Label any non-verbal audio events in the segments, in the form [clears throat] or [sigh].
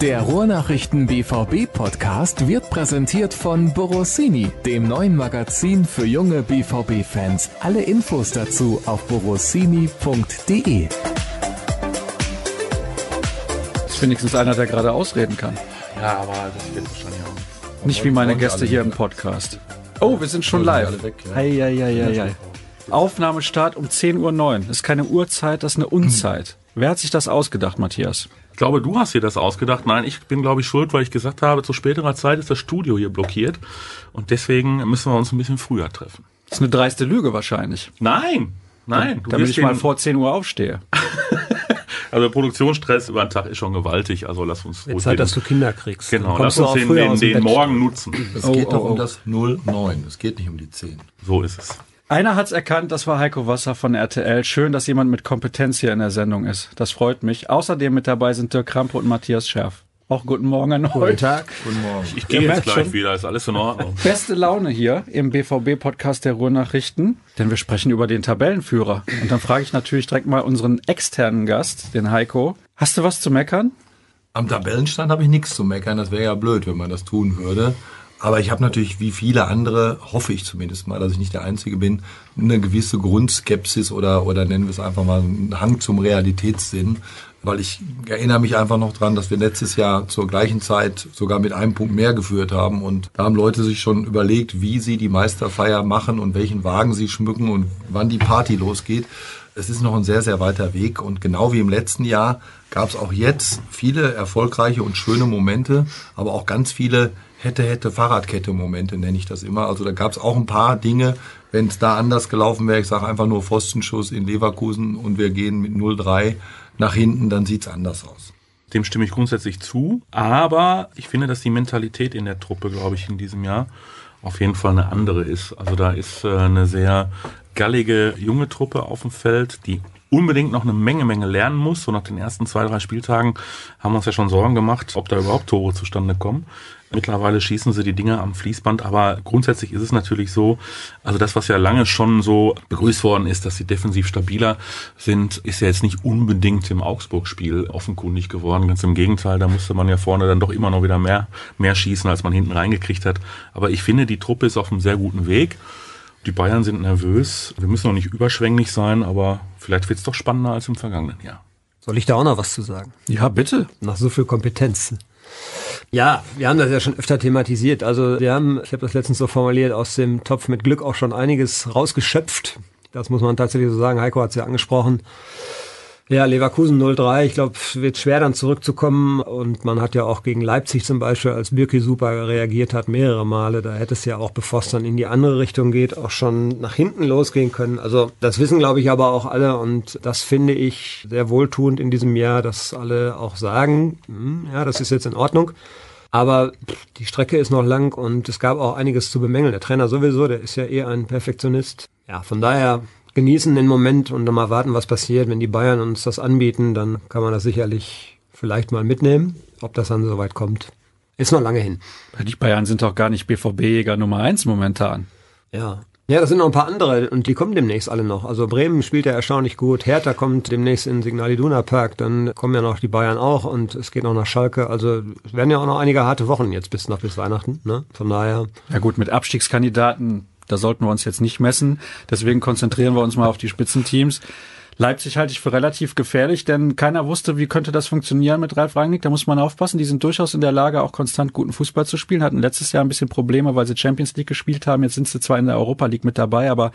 Der Ruhrnachrichten BVB Podcast wird präsentiert von Borossini, dem neuen Magazin für junge BVB Fans. Alle Infos dazu auf borossini.de. Ist wenigstens einer, der gerade ausreden kann. Ja, aber das wird wahrscheinlich auch. Nicht wie meine Gäste hier im Podcast. Oh, wir sind schon live. Hei, hei, hei, hei. Aufnahmestart um 10.09 Uhr. Das ist keine Uhrzeit, das ist eine Unzeit. Wer hat sich das ausgedacht, Matthias? Ich glaube, du hast dir das ausgedacht. Nein, ich bin, glaube ich, schuld, weil ich gesagt habe, zu späterer Zeit ist das Studio hier blockiert. Und deswegen müssen wir uns ein bisschen früher treffen. Das ist eine dreiste Lüge wahrscheinlich. Nein, nein. Du Damit ich mal vor 10 Uhr aufstehe. [laughs] also der Produktionsstress über den Tag ist schon gewaltig. Also lass uns ruhig. Zeit, dass du Kinder kriegst. Genau, lass uns den, den, den Morgen nutzen. Es oh, geht oh, doch um oh. das 09. Es geht nicht um die 10. So ist es. Einer hat's erkannt, das war Heiko Wasser von RTL. Schön, dass jemand mit Kompetenz hier in der Sendung ist. Das freut mich. Außerdem mit dabei sind Dirk Krampe und Matthias Scherf. Auch guten Morgen an euch. Guten Tag. Guten Morgen. Ich, ich gehe jetzt gleich schon. wieder, ist alles in Ordnung. Beste Laune hier im BVB-Podcast der Ruhrnachrichten, denn wir sprechen über den Tabellenführer. Und dann frage ich natürlich direkt mal unseren externen Gast, den Heiko. Hast du was zu meckern? Am Tabellenstand habe ich nichts zu meckern. Das wäre ja blöd, wenn man das tun würde. Aber ich habe natürlich, wie viele andere, hoffe ich zumindest mal, dass ich nicht der Einzige bin, eine gewisse Grundskepsis oder, oder nennen wir es einfach mal einen Hang zum Realitätssinn. Weil ich erinnere mich einfach noch dran, dass wir letztes Jahr zur gleichen Zeit sogar mit einem Punkt mehr geführt haben. Und da haben Leute sich schon überlegt, wie sie die Meisterfeier machen und welchen Wagen sie schmücken und wann die Party losgeht. Es ist noch ein sehr, sehr weiter Weg. Und genau wie im letzten Jahr gab es auch jetzt viele erfolgreiche und schöne Momente, aber auch ganz viele hätte, hätte Fahrradkette-Momente, nenne ich das immer. Also da gab es auch ein paar Dinge, wenn es da anders gelaufen wäre, ich sage einfach nur Pfostenschuss in Leverkusen und wir gehen mit 0-3 nach hinten, dann sieht's anders aus. Dem stimme ich grundsätzlich zu, aber ich finde, dass die Mentalität in der Truppe, glaube ich, in diesem Jahr auf jeden Fall eine andere ist. Also da ist äh, eine sehr gallige junge Truppe auf dem Feld, die unbedingt noch eine Menge, Menge lernen muss. So nach den ersten zwei, drei Spieltagen haben wir uns ja schon Sorgen gemacht, ob da überhaupt Tore zustande kommen. Mittlerweile schießen sie die Dinger am Fließband, aber grundsätzlich ist es natürlich so, also das, was ja lange schon so begrüßt worden ist, dass sie defensiv stabiler sind, ist ja jetzt nicht unbedingt im Augsburg-Spiel offenkundig geworden. Ganz im Gegenteil, da musste man ja vorne dann doch immer noch wieder mehr, mehr schießen, als man hinten reingekriegt hat. Aber ich finde, die Truppe ist auf einem sehr guten Weg. Die Bayern sind nervös. Wir müssen noch nicht überschwänglich sein, aber vielleicht wird es doch spannender als im vergangenen Jahr. Soll ich da auch noch was zu sagen? Ja, bitte. Nach so viel Kompetenz. Ja, wir haben das ja schon öfter thematisiert. Also wir haben, ich habe das letztens so formuliert, aus dem Topf mit Glück auch schon einiges rausgeschöpft. Das muss man tatsächlich so sagen. Heiko hat es ja angesprochen. Ja, Leverkusen 0-3, ich glaube, wird schwer dann zurückzukommen. Und man hat ja auch gegen Leipzig zum Beispiel, als Birki super reagiert hat, mehrere Male. Da hätte es ja auch, bevor es dann in die andere Richtung geht, auch schon nach hinten losgehen können. Also das wissen, glaube ich, aber auch alle. Und das finde ich sehr wohltuend in diesem Jahr, dass alle auch sagen, hm, ja, das ist jetzt in Ordnung. Aber die Strecke ist noch lang und es gab auch einiges zu bemängeln. Der Trainer sowieso, der ist ja eher ein Perfektionist. Ja, von daher genießen den Moment und dann mal warten, was passiert. Wenn die Bayern uns das anbieten, dann kann man das sicherlich vielleicht mal mitnehmen. Ob das dann soweit kommt, ist noch lange hin. Die Bayern sind doch gar nicht BVB-Jäger Nummer eins momentan. Ja. Ja, das sind noch ein paar andere und die kommen demnächst alle noch. Also Bremen spielt ja erstaunlich gut, Hertha kommt demnächst in Signal Iduna Park, dann kommen ja noch die Bayern auch und es geht noch nach Schalke. Also es werden ja auch noch einige harte Wochen jetzt bis noch bis Weihnachten. Ne? Von daher. Ja gut, mit Abstiegskandidaten da sollten wir uns jetzt nicht messen. Deswegen konzentrieren wir uns mal auf die Spitzenteams. Leipzig halte ich für relativ gefährlich, denn keiner wusste, wie könnte das funktionieren mit Ralf Rangnick. Da muss man aufpassen. Die sind durchaus in der Lage, auch konstant guten Fußball zu spielen. Hatten letztes Jahr ein bisschen Probleme, weil sie Champions League gespielt haben. Jetzt sind sie zwar in der Europa League mit dabei, aber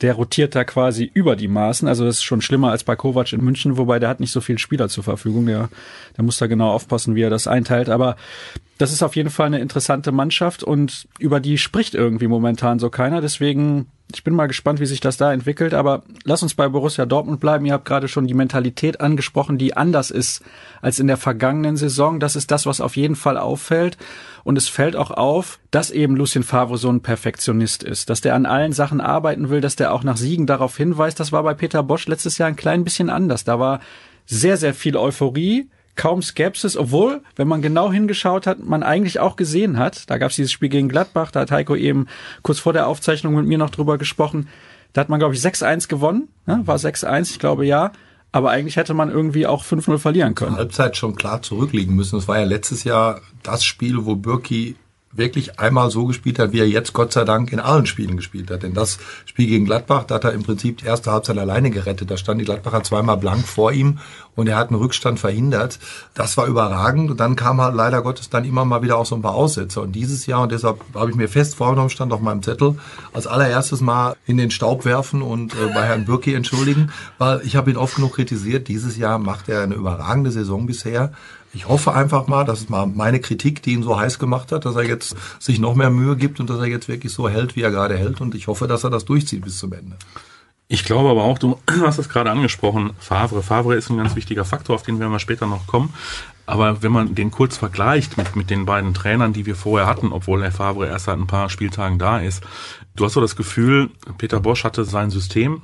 der rotiert da quasi über die Maßen. Also das ist schon schlimmer als bei Kovac in München, wobei der hat nicht so viel Spieler zur Verfügung. Der, der muss da genau aufpassen, wie er das einteilt. Aber das ist auf jeden Fall eine interessante Mannschaft und über die spricht irgendwie momentan so keiner. Deswegen ich bin mal gespannt, wie sich das da entwickelt, aber lass uns bei Borussia Dortmund bleiben. Ihr habt gerade schon die Mentalität angesprochen, die anders ist als in der vergangenen Saison. Das ist das, was auf jeden Fall auffällt. Und es fällt auch auf, dass eben Lucien Favre so ein Perfektionist ist, dass der an allen Sachen arbeiten will, dass der auch nach Siegen darauf hinweist. Das war bei Peter Bosch letztes Jahr ein klein bisschen anders. Da war sehr, sehr viel Euphorie, kaum Skepsis, obwohl, wenn man genau hingeschaut hat, man eigentlich auch gesehen hat, da gab es dieses Spiel gegen Gladbach, da hat Heiko eben kurz vor der Aufzeichnung mit mir noch drüber gesprochen, da hat man, glaube ich, 6-1 gewonnen, ne? war 6-1, ich glaube ja. Aber eigentlich hätte man irgendwie auch 5-0 verlieren können. Halbzeit schon klar zurückliegen müssen. Das war ja letztes Jahr das Spiel, wo Birki wirklich einmal so gespielt hat, wie er jetzt Gott sei Dank in allen Spielen gespielt hat. Denn das Spiel gegen Gladbach, da hat er im Prinzip die erste Halbzeit alleine gerettet. Da stand die Gladbacher zweimal blank vor ihm und er hat einen Rückstand verhindert. Das war überragend. Und dann kam halt leider Gottes dann immer mal wieder auch so ein paar Aussätze. Und dieses Jahr, und deshalb habe ich mir fest vorgenommen, stand auf meinem Zettel, als allererstes mal in den Staub werfen und äh, bei Herrn Bürki entschuldigen, weil ich habe ihn oft genug kritisiert. Dieses Jahr macht er eine überragende Saison bisher. Ich hoffe einfach mal, dass es mal meine Kritik, die ihn so heiß gemacht hat, dass er jetzt sich noch mehr Mühe gibt und dass er jetzt wirklich so hält, wie er gerade hält. Und ich hoffe, dass er das durchzieht bis zum Ende. Ich glaube aber auch, du [clears throat] hast es gerade angesprochen, Favre. Favre ist ein ganz wichtiger Faktor, auf den wir mal später noch kommen. Aber wenn man den kurz vergleicht mit, mit den beiden Trainern, die wir vorher hatten, obwohl der Favre erst seit ein paar Spieltagen da ist, du hast so das Gefühl, Peter Bosch hatte sein System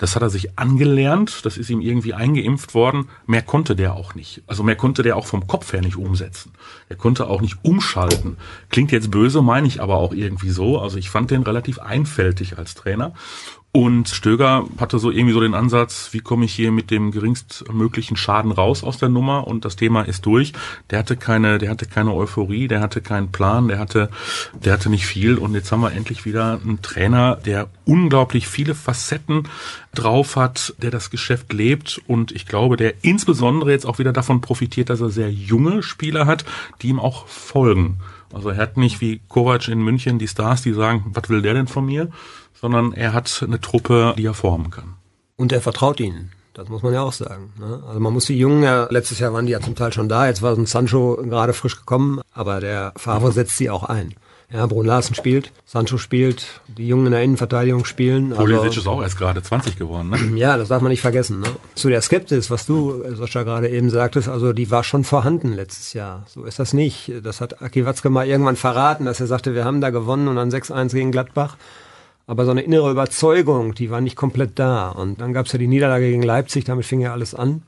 das hat er sich angelernt, das ist ihm irgendwie eingeimpft worden. Mehr konnte der auch nicht. Also mehr konnte der auch vom Kopf her nicht umsetzen. Er konnte auch nicht umschalten. Klingt jetzt böse, meine ich aber auch irgendwie so. Also ich fand den relativ einfältig als Trainer. Und Stöger hatte so irgendwie so den Ansatz, wie komme ich hier mit dem geringstmöglichen Schaden raus aus der Nummer und das Thema ist durch. Der hatte keine, der hatte keine Euphorie, der hatte keinen Plan, der hatte, der hatte nicht viel und jetzt haben wir endlich wieder einen Trainer, der unglaublich viele Facetten drauf hat, der das Geschäft lebt und ich glaube, der insbesondere jetzt auch wieder davon profitiert, dass er sehr junge Spieler hat, die ihm auch folgen. Also er hat nicht wie Kovac in München die Stars, die sagen, was will der denn von mir? Sondern er hat eine Truppe, die er formen kann. Und er vertraut ihnen. Das muss man ja auch sagen. Ne? Also man muss die Jungen, ja, letztes Jahr waren die ja zum Teil schon da, jetzt war so ein Sancho gerade frisch gekommen, aber der Favre setzt sie auch ein. Ja, Brun Larsen spielt, Sancho spielt, die Jungen in der Innenverteidigung spielen. Pulisic also, ist auch erst gerade 20 geworden, ne? Ja, das darf man nicht vergessen. Ne? Zu der Skepsis, was du, Sascha, gerade eben sagtest, also die war schon vorhanden letztes Jahr. So ist das nicht. Das hat Aki Watzke mal irgendwann verraten, dass er sagte, wir haben da gewonnen und dann 6-1 gegen Gladbach. Aber so eine innere Überzeugung, die war nicht komplett da. Und dann gab es ja die Niederlage gegen Leipzig, damit fing ja alles an.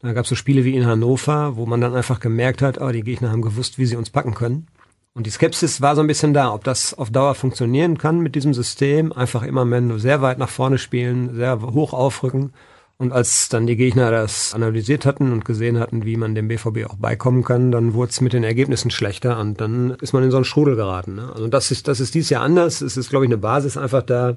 Dann gab es so Spiele wie in Hannover, wo man dann einfach gemerkt hat, oh, die Gegner haben gewusst, wie sie uns packen können. Und die Skepsis war so ein bisschen da, ob das auf Dauer funktionieren kann mit diesem System. Einfach immer mehr sehr weit nach vorne spielen, sehr hoch aufrücken. Und als dann die Gegner das analysiert hatten und gesehen hatten, wie man dem BVB auch beikommen kann, dann wurde es mit den Ergebnissen schlechter und dann ist man in so einen Strudel geraten. Ne? Also das ist, das ist dieses Jahr anders. Es ist, glaube ich, eine Basis einfach da.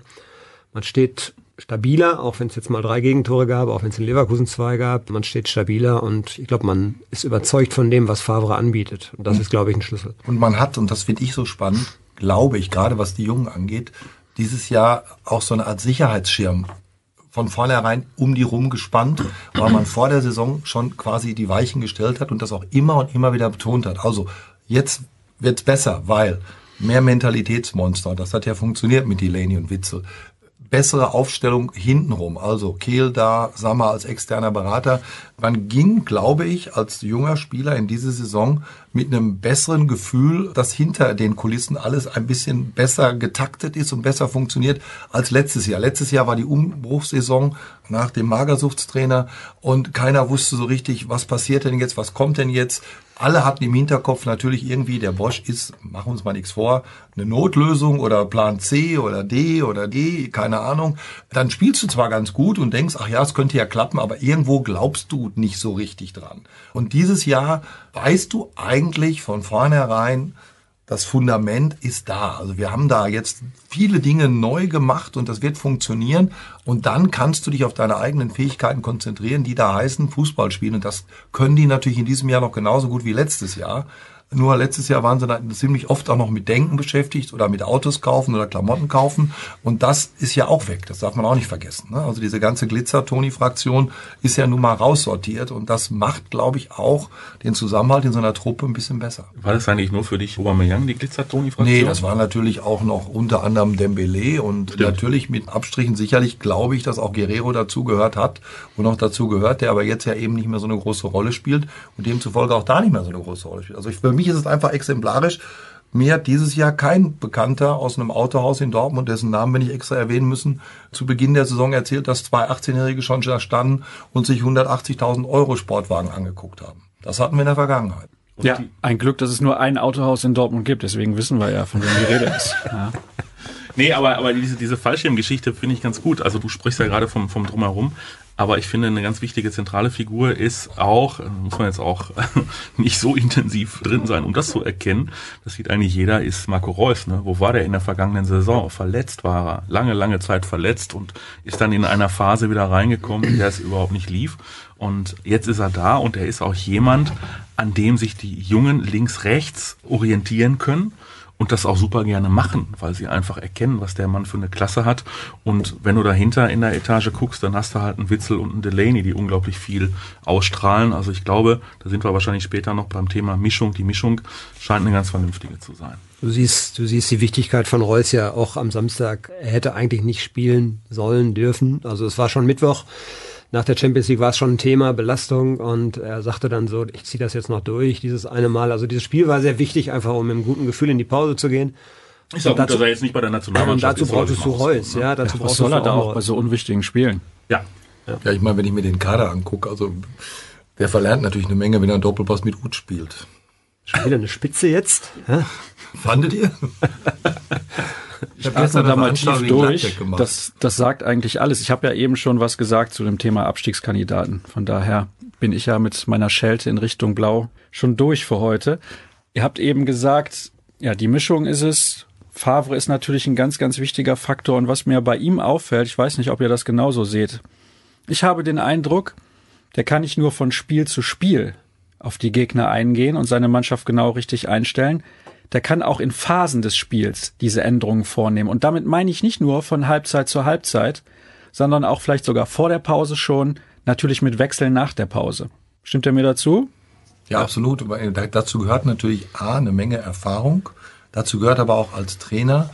Man steht stabiler, auch wenn es jetzt mal drei Gegentore gab, auch wenn es in Leverkusen zwei gab. Man steht stabiler und ich glaube, man ist überzeugt von dem, was Favre anbietet. Und das ist, glaube ich, ein Schlüssel. Und man hat, und das finde ich so spannend, glaube ich, gerade was die Jungen angeht, dieses Jahr auch so eine Art Sicherheitsschirm von vornherein um die rum gespannt, weil man vor der Saison schon quasi die Weichen gestellt hat und das auch immer und immer wieder betont hat. Also jetzt wird's besser, weil mehr Mentalitätsmonster, das hat ja funktioniert mit Delaney und Witzel bessere Aufstellung hintenrum. Also Kehl da, Sammer als externer Berater. Man ging, glaube ich, als junger Spieler in diese Saison mit einem besseren Gefühl, dass hinter den Kulissen alles ein bisschen besser getaktet ist und besser funktioniert als letztes Jahr. Letztes Jahr war die Umbruchssaison nach dem Magersuchtstrainer und keiner wusste so richtig, was passiert denn jetzt, was kommt denn jetzt alle hatten im Hinterkopf natürlich irgendwie, der Bosch ist, machen uns mal nichts vor, eine Notlösung oder Plan C oder D oder D, keine Ahnung. Dann spielst du zwar ganz gut und denkst, ach ja, es könnte ja klappen, aber irgendwo glaubst du nicht so richtig dran. Und dieses Jahr weißt du eigentlich von vornherein, das Fundament ist da. Also wir haben da jetzt viele Dinge neu gemacht und das wird funktionieren. Und dann kannst du dich auf deine eigenen Fähigkeiten konzentrieren, die da heißen Fußball spielen. Und das können die natürlich in diesem Jahr noch genauso gut wie letztes Jahr. Nur letztes Jahr waren sie dann ziemlich oft auch noch mit Denken beschäftigt oder mit Autos kaufen oder Klamotten kaufen. Und das ist ja auch weg. Das darf man auch nicht vergessen. Ne? Also diese ganze Glitzer-Toni-Fraktion ist ja nun mal raussortiert. Und das macht, glaube ich, auch den Zusammenhalt in so einer Truppe ein bisschen besser. War das eigentlich nur für dich Aubameyang, die Glitzer-Toni-Fraktion? Nee, das war natürlich auch noch unter anderem Dembele und Stimmt. natürlich mit Abstrichen sicherlich glaube ich, dass auch Guerrero dazu gehört hat und auch dazu gehört, der aber jetzt ja eben nicht mehr so eine große Rolle spielt und demzufolge auch da nicht mehr so eine große Rolle spielt. Also ich, für mich ist es einfach exemplarisch. Mir hat dieses Jahr kein Bekannter aus einem Autohaus in Dortmund, dessen Namen wir nicht extra erwähnen müssen, zu Beginn der Saison erzählt, dass zwei 18-Jährige schon da standen und sich 180.000 Euro Sportwagen angeguckt haben. Das hatten wir in der Vergangenheit. Und ja, ein Glück, dass es nur ein Autohaus in Dortmund gibt. Deswegen wissen wir ja, von wem die Rede ist. [laughs] Ja. Nee, aber, aber diese, diese Fallschirmgeschichte finde ich ganz gut. Also du sprichst ja gerade vom, vom Drumherum. Aber ich finde, eine ganz wichtige zentrale Figur ist auch, muss man jetzt auch [laughs] nicht so intensiv drin sein, um das zu erkennen. Das sieht eigentlich jeder, ist Marco Reus. Ne? Wo war der in der vergangenen Saison? Verletzt war er. Lange, lange Zeit verletzt und ist dann in einer Phase wieder reingekommen, in der es überhaupt nicht lief. Und jetzt ist er da und er ist auch jemand, an dem sich die Jungen links-rechts orientieren können und das auch super gerne machen, weil sie einfach erkennen, was der Mann für eine Klasse hat. Und wenn du dahinter in der Etage guckst, dann hast du halt einen Witzel und einen Delaney, die unglaublich viel ausstrahlen. Also ich glaube, da sind wir wahrscheinlich später noch beim Thema Mischung. Die Mischung scheint eine ganz vernünftige zu sein. Du siehst, du siehst die Wichtigkeit von Reus ja auch am Samstag. Er hätte eigentlich nicht spielen sollen, dürfen. Also es war schon Mittwoch nach der Champions League war es schon ein Thema, Belastung und er sagte dann so, ich ziehe das jetzt noch durch, dieses eine Mal. Also dieses Spiel war sehr wichtig, einfach um mit einem guten Gefühl in die Pause zu gehen. Ist auch gut, dass er jetzt nicht bei der Nationalmannschaft Und dazu brauchst du Reus, ja, dazu ja, was soll er da auch bei so unwichtigen Spielen? Ja. Ja, ja ich meine, wenn ich mir den Kader angucke, also der verlernt natürlich eine Menge, wenn er einen Doppelpass mit Ut spielt. Schon wieder eine Spitze jetzt? Ja? Fandet ihr? [laughs] Ich habe gestern da mal tief durch. Das, das sagt eigentlich alles. Ich habe ja eben schon was gesagt zu dem Thema Abstiegskandidaten. Von daher bin ich ja mit meiner Schelte in Richtung Blau schon durch für heute. Ihr habt eben gesagt, ja, die Mischung ist es. Favre ist natürlich ein ganz, ganz wichtiger Faktor. Und was mir bei ihm auffällt, ich weiß nicht, ob ihr das genauso seht. Ich habe den Eindruck, der kann nicht nur von Spiel zu Spiel auf die Gegner eingehen und seine Mannschaft genau richtig einstellen der kann auch in Phasen des Spiels diese Änderungen vornehmen. Und damit meine ich nicht nur von Halbzeit zu Halbzeit, sondern auch vielleicht sogar vor der Pause schon, natürlich mit Wechseln nach der Pause. Stimmt er mir dazu? Ja, absolut. Dazu gehört natürlich A, eine Menge Erfahrung. Dazu gehört aber auch als Trainer,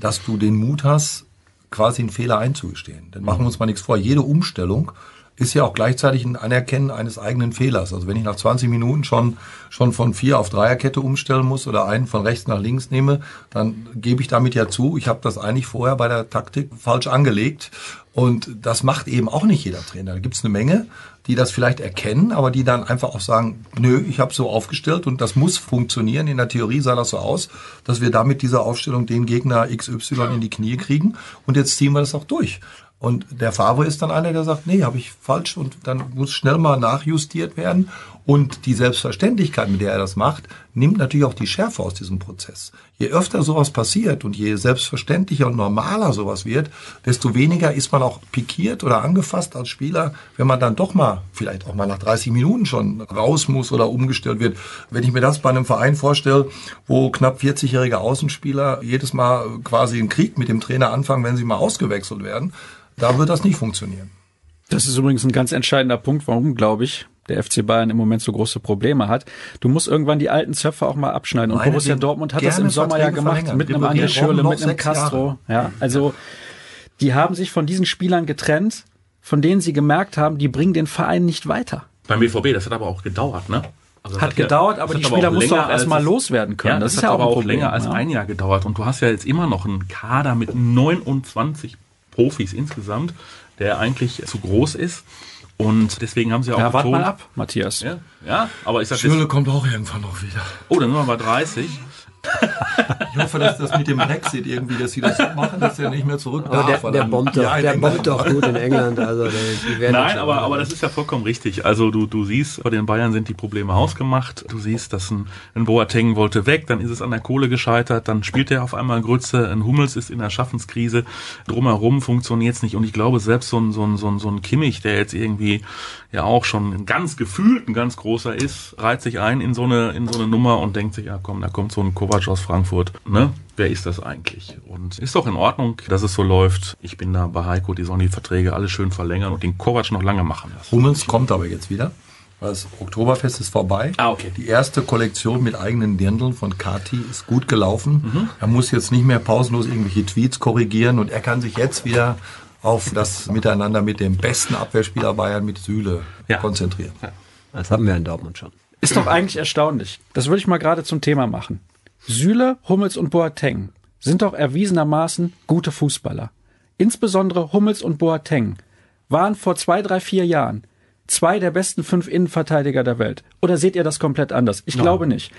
dass du den Mut hast, quasi einen Fehler einzugestehen. Denn machen wir uns mal nichts vor. Jede Umstellung ist ja auch gleichzeitig ein Anerkennen eines eigenen Fehlers. Also wenn ich nach 20 Minuten schon, schon von vier auf Dreierkette umstellen muss oder einen von rechts nach links nehme, dann gebe ich damit ja zu, ich habe das eigentlich vorher bei der Taktik falsch angelegt. Und das macht eben auch nicht jeder Trainer. Da gibt es eine Menge, die das vielleicht erkennen, aber die dann einfach auch sagen, nö, ich habe so aufgestellt und das muss funktionieren. In der Theorie sah das so aus, dass wir damit dieser Aufstellung den Gegner XY in die Knie kriegen und jetzt ziehen wir das auch durch. Und der Favre ist dann einer, der sagt, nee, habe ich falsch und dann muss schnell mal nachjustiert werden. Und die Selbstverständlichkeit, mit der er das macht, nimmt natürlich auch die Schärfe aus diesem Prozess. Je öfter sowas passiert und je selbstverständlicher und normaler sowas wird, desto weniger ist man auch pikiert oder angefasst als Spieler, wenn man dann doch mal, vielleicht auch mal nach 30 Minuten schon raus muss oder umgestellt wird. Wenn ich mir das bei einem Verein vorstelle, wo knapp 40-jährige Außenspieler jedes Mal quasi einen Krieg mit dem Trainer anfangen, wenn sie mal ausgewechselt werden, da wird das nicht funktionieren. Das ist übrigens ein ganz entscheidender Punkt, warum, glaube ich, der FC Bayern im Moment so große Probleme hat. Du musst irgendwann die alten Zöpfe auch mal abschneiden. Und Meine Borussia Dortmund hat das im Sommer ja gemacht, verlängern. mit einem André Schürle, mit einem Castro. Ja, also die haben sich von diesen Spielern getrennt, von denen sie gemerkt haben, die bringen den Verein nicht weiter. Beim BVB, das hat aber auch gedauert, ne? Also hat, hat gedauert, ja, aber die Spieler musst du auch erstmal loswerden können. Ja, das, das ist ja auch, auch länger als ja. ein Jahr gedauert. Und du hast ja jetzt immer noch einen Kader mit 29 Profis insgesamt, der eigentlich zu groß ist. Und deswegen haben sie auch. Ja, warte mal ab, Matthias. Ja, ja aber ich sag Schürle kommt auch irgendwann noch wieder. Oh, dann sind wir bei 30. Ich hoffe, dass das mit dem Brexit irgendwie, dass sie das machen, dass er nicht mehr zurück darf. Der, der, bombt doch, der bombt doch gut in England. Also die werden [laughs] Nein, aber, aber das ist ja vollkommen richtig. Also du, du siehst, bei den Bayern sind die Probleme hausgemacht. Du siehst, dass ein, ein Boateng wollte weg, dann ist es an der Kohle gescheitert, dann spielt er auf einmal Grütze, ein Hummels ist in der Schaffenskrise, drumherum funktioniert es nicht. Und ich glaube, selbst so ein, so ein, so ein, so ein Kimmich, der jetzt irgendwie ja auch schon ganz gefühlt ein ganz großer ist, reiht sich ein in so eine, in so eine Nummer und denkt sich, ja komm, da kommt so ein Kovac aus Frankfurt, ne? Wer ist das eigentlich? Und ist doch in Ordnung, dass es so läuft. Ich bin da bei Heiko, die sollen die Verträge alle schön verlängern und den Kovac noch lange machen lassen. Hummels kommt aber jetzt wieder. Das Oktoberfest ist vorbei. Ah, okay. Die erste Kollektion mit eigenen Dirndeln von Kati ist gut gelaufen. Mhm. Er muss jetzt nicht mehr pausenlos irgendwelche Tweets korrigieren und er kann sich jetzt wieder auf das Miteinander mit dem besten Abwehrspieler Bayern mit Süle ja. konzentrieren. Ja. Das haben wir in Dortmund schon. Ist doch eigentlich erstaunlich. Das würde ich mal gerade zum Thema machen. Süle, Hummels und Boateng sind doch erwiesenermaßen gute Fußballer. Insbesondere Hummels und Boateng waren vor zwei, drei, vier Jahren zwei der besten fünf Innenverteidiger der Welt. Oder seht ihr das komplett anders? Ich Nein. glaube nicht.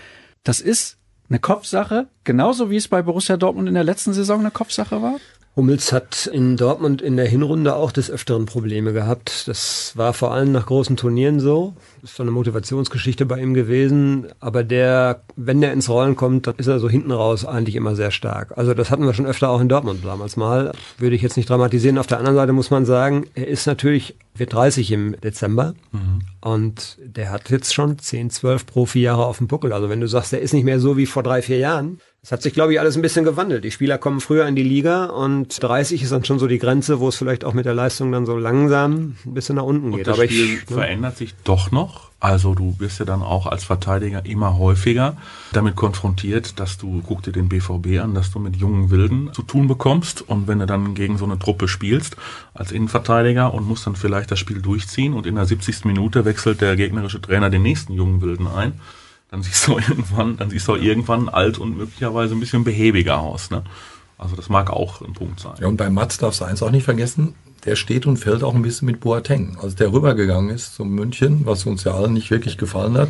Das ist eine Kopfsache, genauso wie es bei Borussia Dortmund in der letzten Saison eine Kopfsache war. Hummels hat in Dortmund in der Hinrunde auch des Öfteren Probleme gehabt. Das war vor allem nach großen Turnieren so. Das ist so eine Motivationsgeschichte bei ihm gewesen. Aber der, wenn der ins Rollen kommt, dann ist er so hinten raus eigentlich immer sehr stark. Also das hatten wir schon öfter auch in Dortmund damals mal. Würde ich jetzt nicht dramatisieren. Auf der anderen Seite muss man sagen, er ist natürlich, wird 30 im Dezember. Und der hat jetzt schon 10, 12 Profijahre auf dem Buckel. Also wenn du sagst, der ist nicht mehr so wie vor drei, vier Jahren, das hat sich, glaube ich, alles ein bisschen gewandelt. Die Spieler kommen früher in die Liga und 30 ist dann schon so die Grenze, wo es vielleicht auch mit der Leistung dann so langsam ein bisschen nach unten Und geht. das Aber Spiel ich, ne, verändert sich doch noch. Also du wirst ja dann auch als Verteidiger immer häufiger damit konfrontiert, dass du, guck dir den BVB an, dass du mit jungen Wilden zu tun bekommst. Und wenn du dann gegen so eine Truppe spielst als Innenverteidiger und musst dann vielleicht das Spiel durchziehen und in der 70. Minute wechselt der gegnerische Trainer den nächsten jungen Wilden ein, dann siehst du [laughs] irgendwann, dann siehst du irgendwann alt und möglicherweise ein bisschen behäbiger aus. Ne? Also das mag auch ein Punkt sein. Ja, und bei Mats darfst du eins auch nicht vergessen, der steht und fällt auch ein bisschen mit Boateng. Als der rübergegangen ist zum München, was uns ja allen nicht wirklich gefallen hat,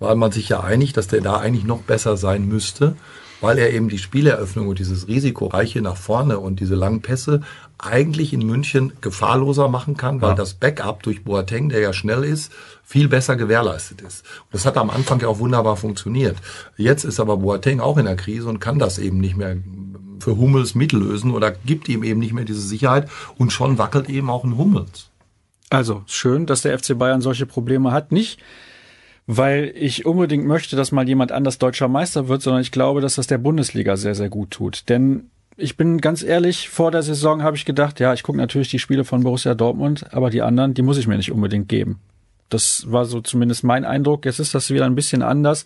war man sich ja einig, dass der da eigentlich noch besser sein müsste, weil er eben die Spieleröffnung und dieses Risikoreiche nach vorne und diese langen Pässe eigentlich in München gefahrloser machen kann, weil Ja. das Backup durch Boateng, der ja schnell ist, viel besser gewährleistet ist. Und das hat am Anfang ja auch wunderbar funktioniert. Jetzt ist aber Boateng auch in der Krise und kann das eben nicht mehr für Hummels mitlösen oder gibt ihm eben nicht mehr diese Sicherheit und schon wackelt eben auch ein Hummels. Also schön, dass der FC Bayern solche Probleme hat. Nicht, weil ich unbedingt möchte, dass mal jemand anders deutscher Meister wird, sondern ich glaube, dass das der Bundesliga sehr, sehr gut tut. Denn ich bin ganz ehrlich, vor der Saison habe ich gedacht, ja, ich gucke natürlich die Spiele von Borussia Dortmund, aber die anderen, die muss ich mir nicht unbedingt geben. Das war so zumindest mein Eindruck. Jetzt ist das wieder ein bisschen anders,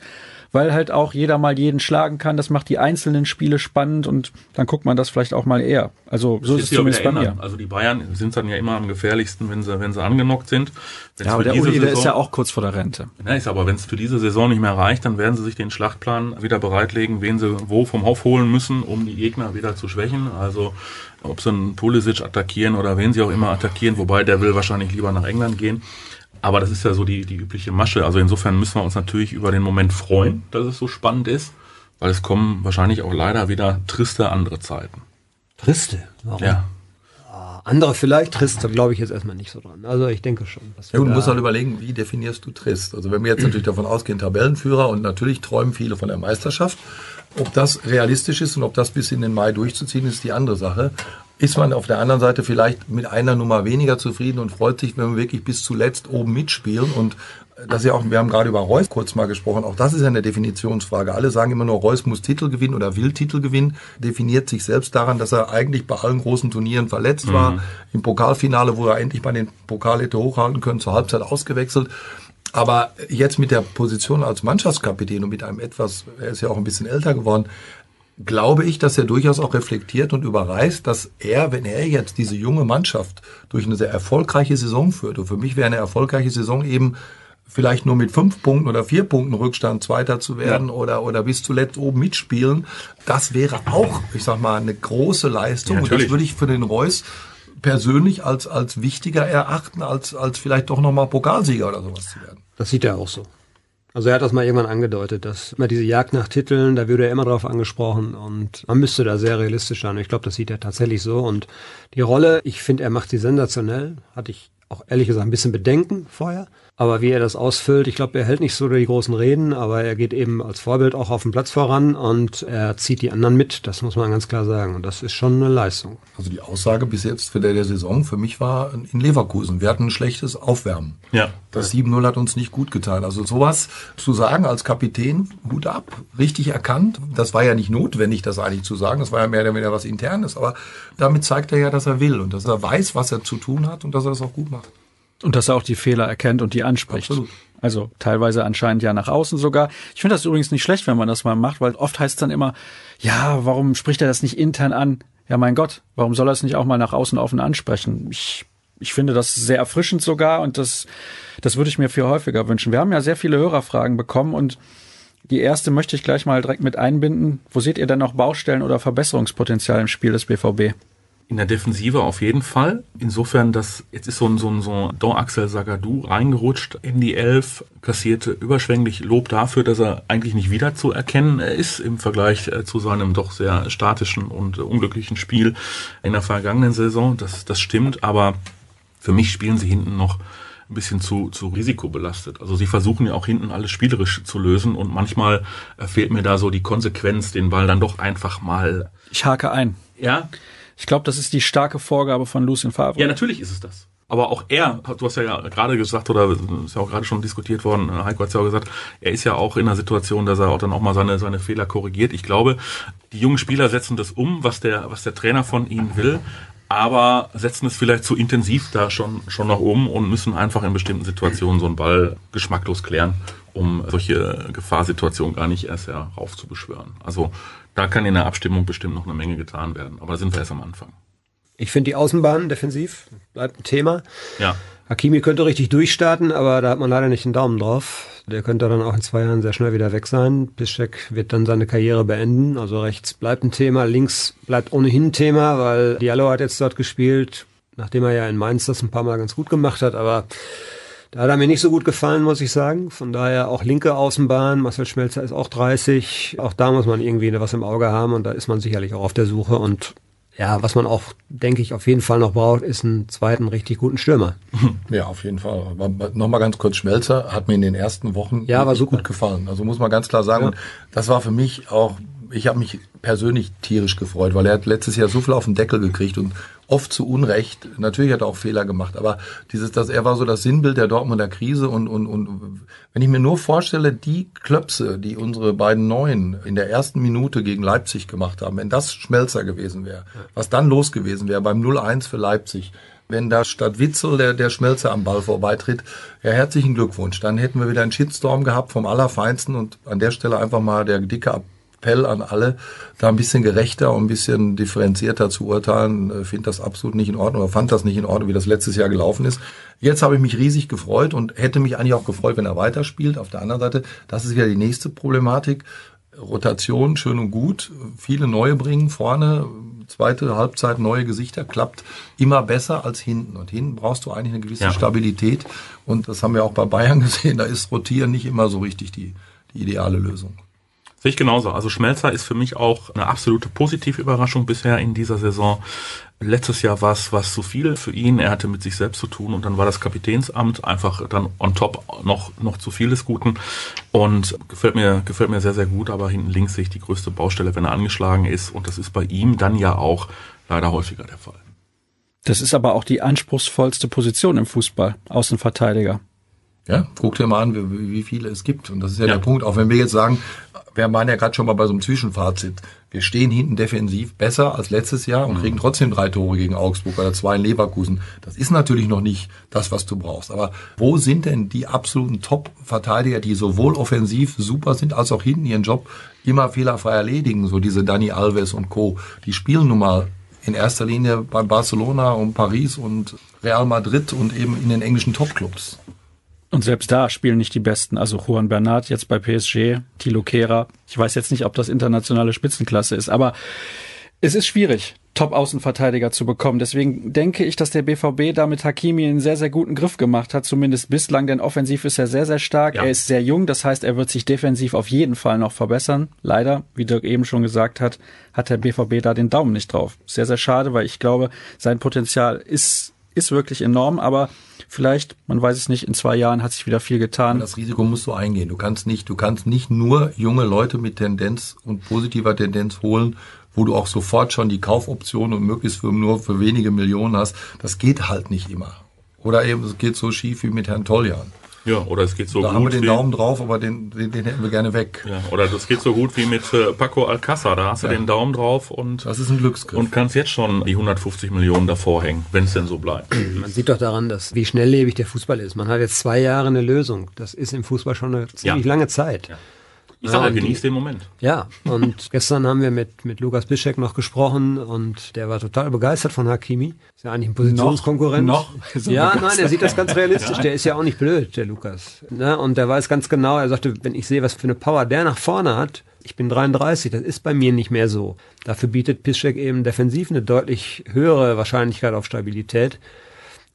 weil halt auch jeder mal jeden schlagen kann. Das macht die einzelnen Spiele spannend und dann guckt man das vielleicht auch mal eher. Also so ist es zumindest bei mir. Also die Bayern sind dann ja immer am gefährlichsten, wenn sie, wenn sie angenockt sind. Wenn's Ja, aber der Uli, der ist ja auch kurz vor der Rente. Ja, ist aber, wenn es für diese Saison nicht mehr reicht, dann werden sie sich den Schlachtplan wieder bereitlegen, wen sie wo vom Hof holen müssen, um die Gegner wieder zu schwächen. Also ob sie einen Pulisic attackieren oder wen sie auch immer attackieren, wobei der will wahrscheinlich lieber nach England gehen. Aber das ist ja so die, die übliche Masche. Also insofern müssen wir uns natürlich über den Moment freuen, dass es so spannend ist, weil es kommen wahrscheinlich auch leider wieder triste andere Zeiten. Triste. Warum? Ja. Andere vielleicht, Triste glaube ich jetzt erstmal nicht so dran. Also ich denke schon. Ja, du da- musst halt überlegen, wie definierst du Trist? Also wenn wir jetzt natürlich davon ausgehen, Tabellenführer und natürlich träumen viele von der Meisterschaft. Ob das realistisch ist und ob das bis in den Mai durchzuziehen ist, die andere Sache. Ist man auf der anderen Seite vielleicht mit einer Nummer weniger zufrieden und freut sich, wenn wir wirklich bis zuletzt oben mitspielen und das ist ja auch, wir haben gerade über Reus kurz mal gesprochen, auch das ist ja eine Definitionsfrage. Alle sagen immer nur, Reus muss Titel gewinnen oder will Titel gewinnen, definiert sich selbst daran, dass er eigentlich bei allen großen Turnieren verletzt war. Im Pokalfinale, wo er endlich mal den Pokal hätte hochhalten können, zur Halbzeit ausgewechselt. Aber jetzt mit der Position als Mannschaftskapitän und mit einem etwas, er ist ja auch ein bisschen älter geworden, glaube ich, dass er durchaus auch reflektiert und überreißt, dass er, wenn er jetzt diese junge Mannschaft durch eine sehr erfolgreiche Saison führt, und für mich wäre eine erfolgreiche Saison eben vielleicht nur mit fünf Punkten oder vier Punkten Rückstand Zweiter zu werden oder, oder bis zuletzt oben mitspielen, das wäre auch, ich sag mal, eine große Leistung. Ja, und das würde ich für den Reus persönlich als, als wichtiger erachten, als, als vielleicht doch nochmal Pokalsieger oder sowas zu werden. Das sieht er auch so. Also er hat das mal irgendwann angedeutet, dass immer diese Jagd nach Titeln, da würde er immer drauf angesprochen und man müsste da sehr realistisch sein. Ich glaube, das sieht er tatsächlich so und die Rolle, ich finde, er macht sie sensationell. Hatte ich auch ehrlich gesagt ein bisschen Bedenken vorher. Aber wie er das ausfüllt, ich glaube, er hält nicht so die großen Reden, aber er geht eben als Vorbild auch auf dem Platz voran und er zieht die anderen mit. Das muss man ganz klar sagen. Und das ist schon eine Leistung. Also die Aussage bis jetzt für der, der Saison für mich war in Leverkusen. Wir hatten ein schlechtes Aufwärmen. Ja. Das 7-0 hat uns nicht gut getan. Also sowas zu sagen als Kapitän, Hut ab, richtig erkannt. Das war ja nicht notwendig, das eigentlich zu sagen. Das war ja mehr oder weniger was Internes. Aber damit zeigt er ja, dass er will und dass er weiß, was er zu tun hat und dass er das auch gut macht. Und dass er auch die Fehler erkennt und die anspricht. Absolut. Also teilweise anscheinend ja nach außen sogar. Ich finde das übrigens nicht schlecht, wenn man das mal macht, weil oft heißt es dann immer, ja, warum spricht er das nicht intern an? Ja, mein Gott, warum soll er es nicht auch mal nach außen offen ansprechen? Ich, ich finde das sehr erfrischend sogar und das, das würde ich mir viel häufiger wünschen. Wir haben ja sehr viele Hörerfragen bekommen und die erste möchte ich gleich mal direkt mit einbinden. Wo seht ihr denn noch Baustellen oder Verbesserungspotenzial im Spiel des BVB? In der Defensive auf jeden Fall. Insofern, dass jetzt ist so ein, so ein, so ein Don Axel Sagadou reingerutscht in die Elf, kassierte überschwänglich Lob dafür, dass er eigentlich nicht wiederzuerkennen ist im Vergleich äh, zu seinem doch sehr statischen und unglücklichen Spiel in der vergangenen Saison. Das, das stimmt, aber für mich spielen sie hinten noch ein bisschen zu, zu risikobelastet. Also sie versuchen ja auch hinten alles spielerisch zu lösen und manchmal äh, fehlt mir da so die Konsequenz, den Ball dann doch einfach mal. Ich hake ein. Ja, Ich glaube, das ist die starke Vorgabe von Lucien Favre. Ja, natürlich ist es das. Aber auch er, du hast ja gerade gesagt, oder ist ja auch gerade schon diskutiert worden, Heiko hat ja auch gesagt, er ist ja auch in einer Situation, dass er auch dann auch mal seine, seine Fehler korrigiert. Ich glaube, die jungen Spieler setzen das um, was der, was der Trainer von ihnen will, aber setzen es vielleicht zu intensiv da schon, schon noch um und müssen einfach in bestimmten Situationen so einen Ball geschmacklos klären, um solche Gefahrsituationen gar nicht erst heraufzubeschwören. Also da kann in der Abstimmung bestimmt noch eine Menge getan werden, aber da sind wir erst am Anfang. Ich finde die Außenbahn defensiv bleibt ein Thema. Ja. Hakimi könnte richtig durchstarten, aber da hat man leider nicht einen Daumen drauf. Der könnte dann auch in zwei Jahren sehr schnell wieder weg sein. Piszczek wird dann seine Karriere beenden. Also rechts bleibt ein Thema, links bleibt ohnehin ein Thema, weil Diallo hat jetzt dort gespielt, nachdem er ja in Mainz das ein paar Mal ganz gut gemacht hat, aber da hat er mir nicht so gut gefallen, muss ich sagen. Von daher auch linke Außenbahn. Marcel Schmelzer ist auch 30. Auch da muss man irgendwie was im Auge haben und da ist man sicherlich auch auf der Suche und ja, was man auch, denke ich, auf jeden Fall noch braucht, ist einen zweiten richtig guten Stürmer. [laughs] Ja, auf jeden Fall. Aber Nochmal ganz kurz, Schmelzer hat mir in den ersten Wochen Ja, war super. gut gefallen. Also muss man ganz klar sagen, Ja. das war für mich auch, ich habe mich persönlich tierisch gefreut, weil er hat letztes Jahr so viel auf den Deckel gekriegt und oft zu Unrecht. Natürlich hat er auch Fehler gemacht, aber dieses, dass er war so das Sinnbild der Dortmunder Krise und, und, und wenn ich mir nur vorstelle, die Klöpse, die unsere beiden Neuen in der ersten Minute gegen Leipzig gemacht haben, wenn das Schmelzer gewesen wäre, was dann los gewesen wäre beim 0-1 für Leipzig, wenn da statt Witzel der, der Schmelzer am Ball vorbeitritt, ja, herzlichen Glückwunsch. Dann hätten wir wieder einen Shitstorm gehabt vom Allerfeinsten und an der Stelle einfach mal der dicke Appell an alle, da ein bisschen gerechter und ein bisschen differenzierter zu urteilen. Ich finde das absolut nicht in Ordnung oder fand das nicht in Ordnung, wie das letztes Jahr gelaufen ist. Jetzt habe ich mich riesig gefreut und hätte mich eigentlich auch gefreut, wenn er weiterspielt. Auf der anderen Seite, das ist wieder die nächste Problematik. Rotation schön und gut, viele neue bringen vorne, zweite Halbzeit neue Gesichter, klappt immer besser als hinten. Und hinten brauchst du eigentlich eine gewisse Ja. Stabilität. Und das haben wir auch bei Bayern [laughs] gesehen, da ist Rotieren nicht immer so richtig die, die ideale Lösung. Sehe ich genauso. Also Schmelzer ist für mich auch eine absolute Positivüberraschung bisher in dieser Saison. Letztes Jahr war es was zu viel für ihn. Er hatte mit sich selbst zu tun und dann war das Kapitänsamt einfach dann on top noch, noch zu viel des Guten. Und gefällt mir, gefällt mir sehr, sehr gut. Aber hinten links sehe ich die größte Baustelle, wenn er angeschlagen ist. Und das ist bei ihm dann ja auch leider häufiger der Fall. Das ist aber auch die anspruchsvollste Position im Fußball, Außenverteidiger. Ja, guck dir mal an, wie, wie viele es gibt. Und das ist ja, Ja. der Punkt. Auch wenn wir jetzt sagen, wir waren ja gerade schon mal bei so einem Zwischenfazit. Wir stehen hinten defensiv besser als letztes Jahr und kriegen trotzdem drei Tore gegen Augsburg oder zwei in Leverkusen. Das ist natürlich noch nicht das, was du brauchst. Aber wo sind denn die absoluten Top-Verteidiger, die sowohl offensiv super sind, als auch hinten ihren Job immer fehlerfrei erledigen? So diese Dani Alves und Co. Die spielen nun mal in erster Linie bei Barcelona und Paris und Real Madrid und eben in den englischen Topclubs. Und selbst da spielen nicht die Besten. Also Juan Bernat jetzt bei PSG, Thilo Kehrer. Ich weiß jetzt nicht, ob das internationale Spitzenklasse ist, aber es ist schwierig, Top-Außenverteidiger zu bekommen. Deswegen denke ich, dass der BVB da mit Hakimi einen sehr, sehr guten Griff gemacht hat, zumindest bislang, denn offensiv ist er sehr, sehr stark. Ja. Er ist sehr jung, das heißt, er wird sich defensiv auf jeden Fall noch verbessern. Leider, wie Dirk eben schon gesagt hat, hat der BVB da den Daumen nicht drauf. Sehr, sehr schade, weil ich glaube, sein Potenzial ist, ist wirklich enorm, aber vielleicht, man weiß es nicht, in zwei Jahren hat sich wieder viel getan. Das Risiko musst du eingehen. Du kannst nicht, du kannst nicht nur junge Leute mit Tendenz und positiver Tendenz holen, wo du auch sofort schon die Kaufoption und möglichst für, nur für wenige Millionen hast. Das geht halt nicht immer. Oder eben, es geht so schief wie mit Herrn Toljan. Ja, oder es geht so Da gut haben wir den wie, Daumen drauf, aber den, den, den hätten wir gerne weg. Ja, oder das geht so gut wie mit äh, Paco Alcázar. Da hast du Ja. den Daumen drauf und, Das ist ein Glücksgriff. und kannst jetzt schon die 150 Millionen davor hängen, wenn es denn so bleibt. [clears throat] Man sieht doch daran, dass wie schnelllebig der Fußball ist. Man hat jetzt zwei Jahre eine Lösung. Das ist im Fußball schon eine ziemlich Ja. lange Zeit. Ich sage, Ja, und genieß den Moment. Ja, und [laughs] gestern haben wir mit, mit Lukas Bischek noch gesprochen und der war total begeistert von Hakimi. Ist ja eigentlich ein Positionskonkurrent. Noch? Er [laughs] Ja, begeistert? nein, er sieht das ganz realistisch. Der ist ja auch nicht blöd, der Lukas. Ne? Und der weiß ganz genau, er sagte, wenn ich sehe, was für eine Power der nach vorne hat, Ich bin 33, das ist bei mir nicht mehr so. Dafür bietet Piszczek eben defensiv eine deutlich höhere Wahrscheinlichkeit auf Stabilität.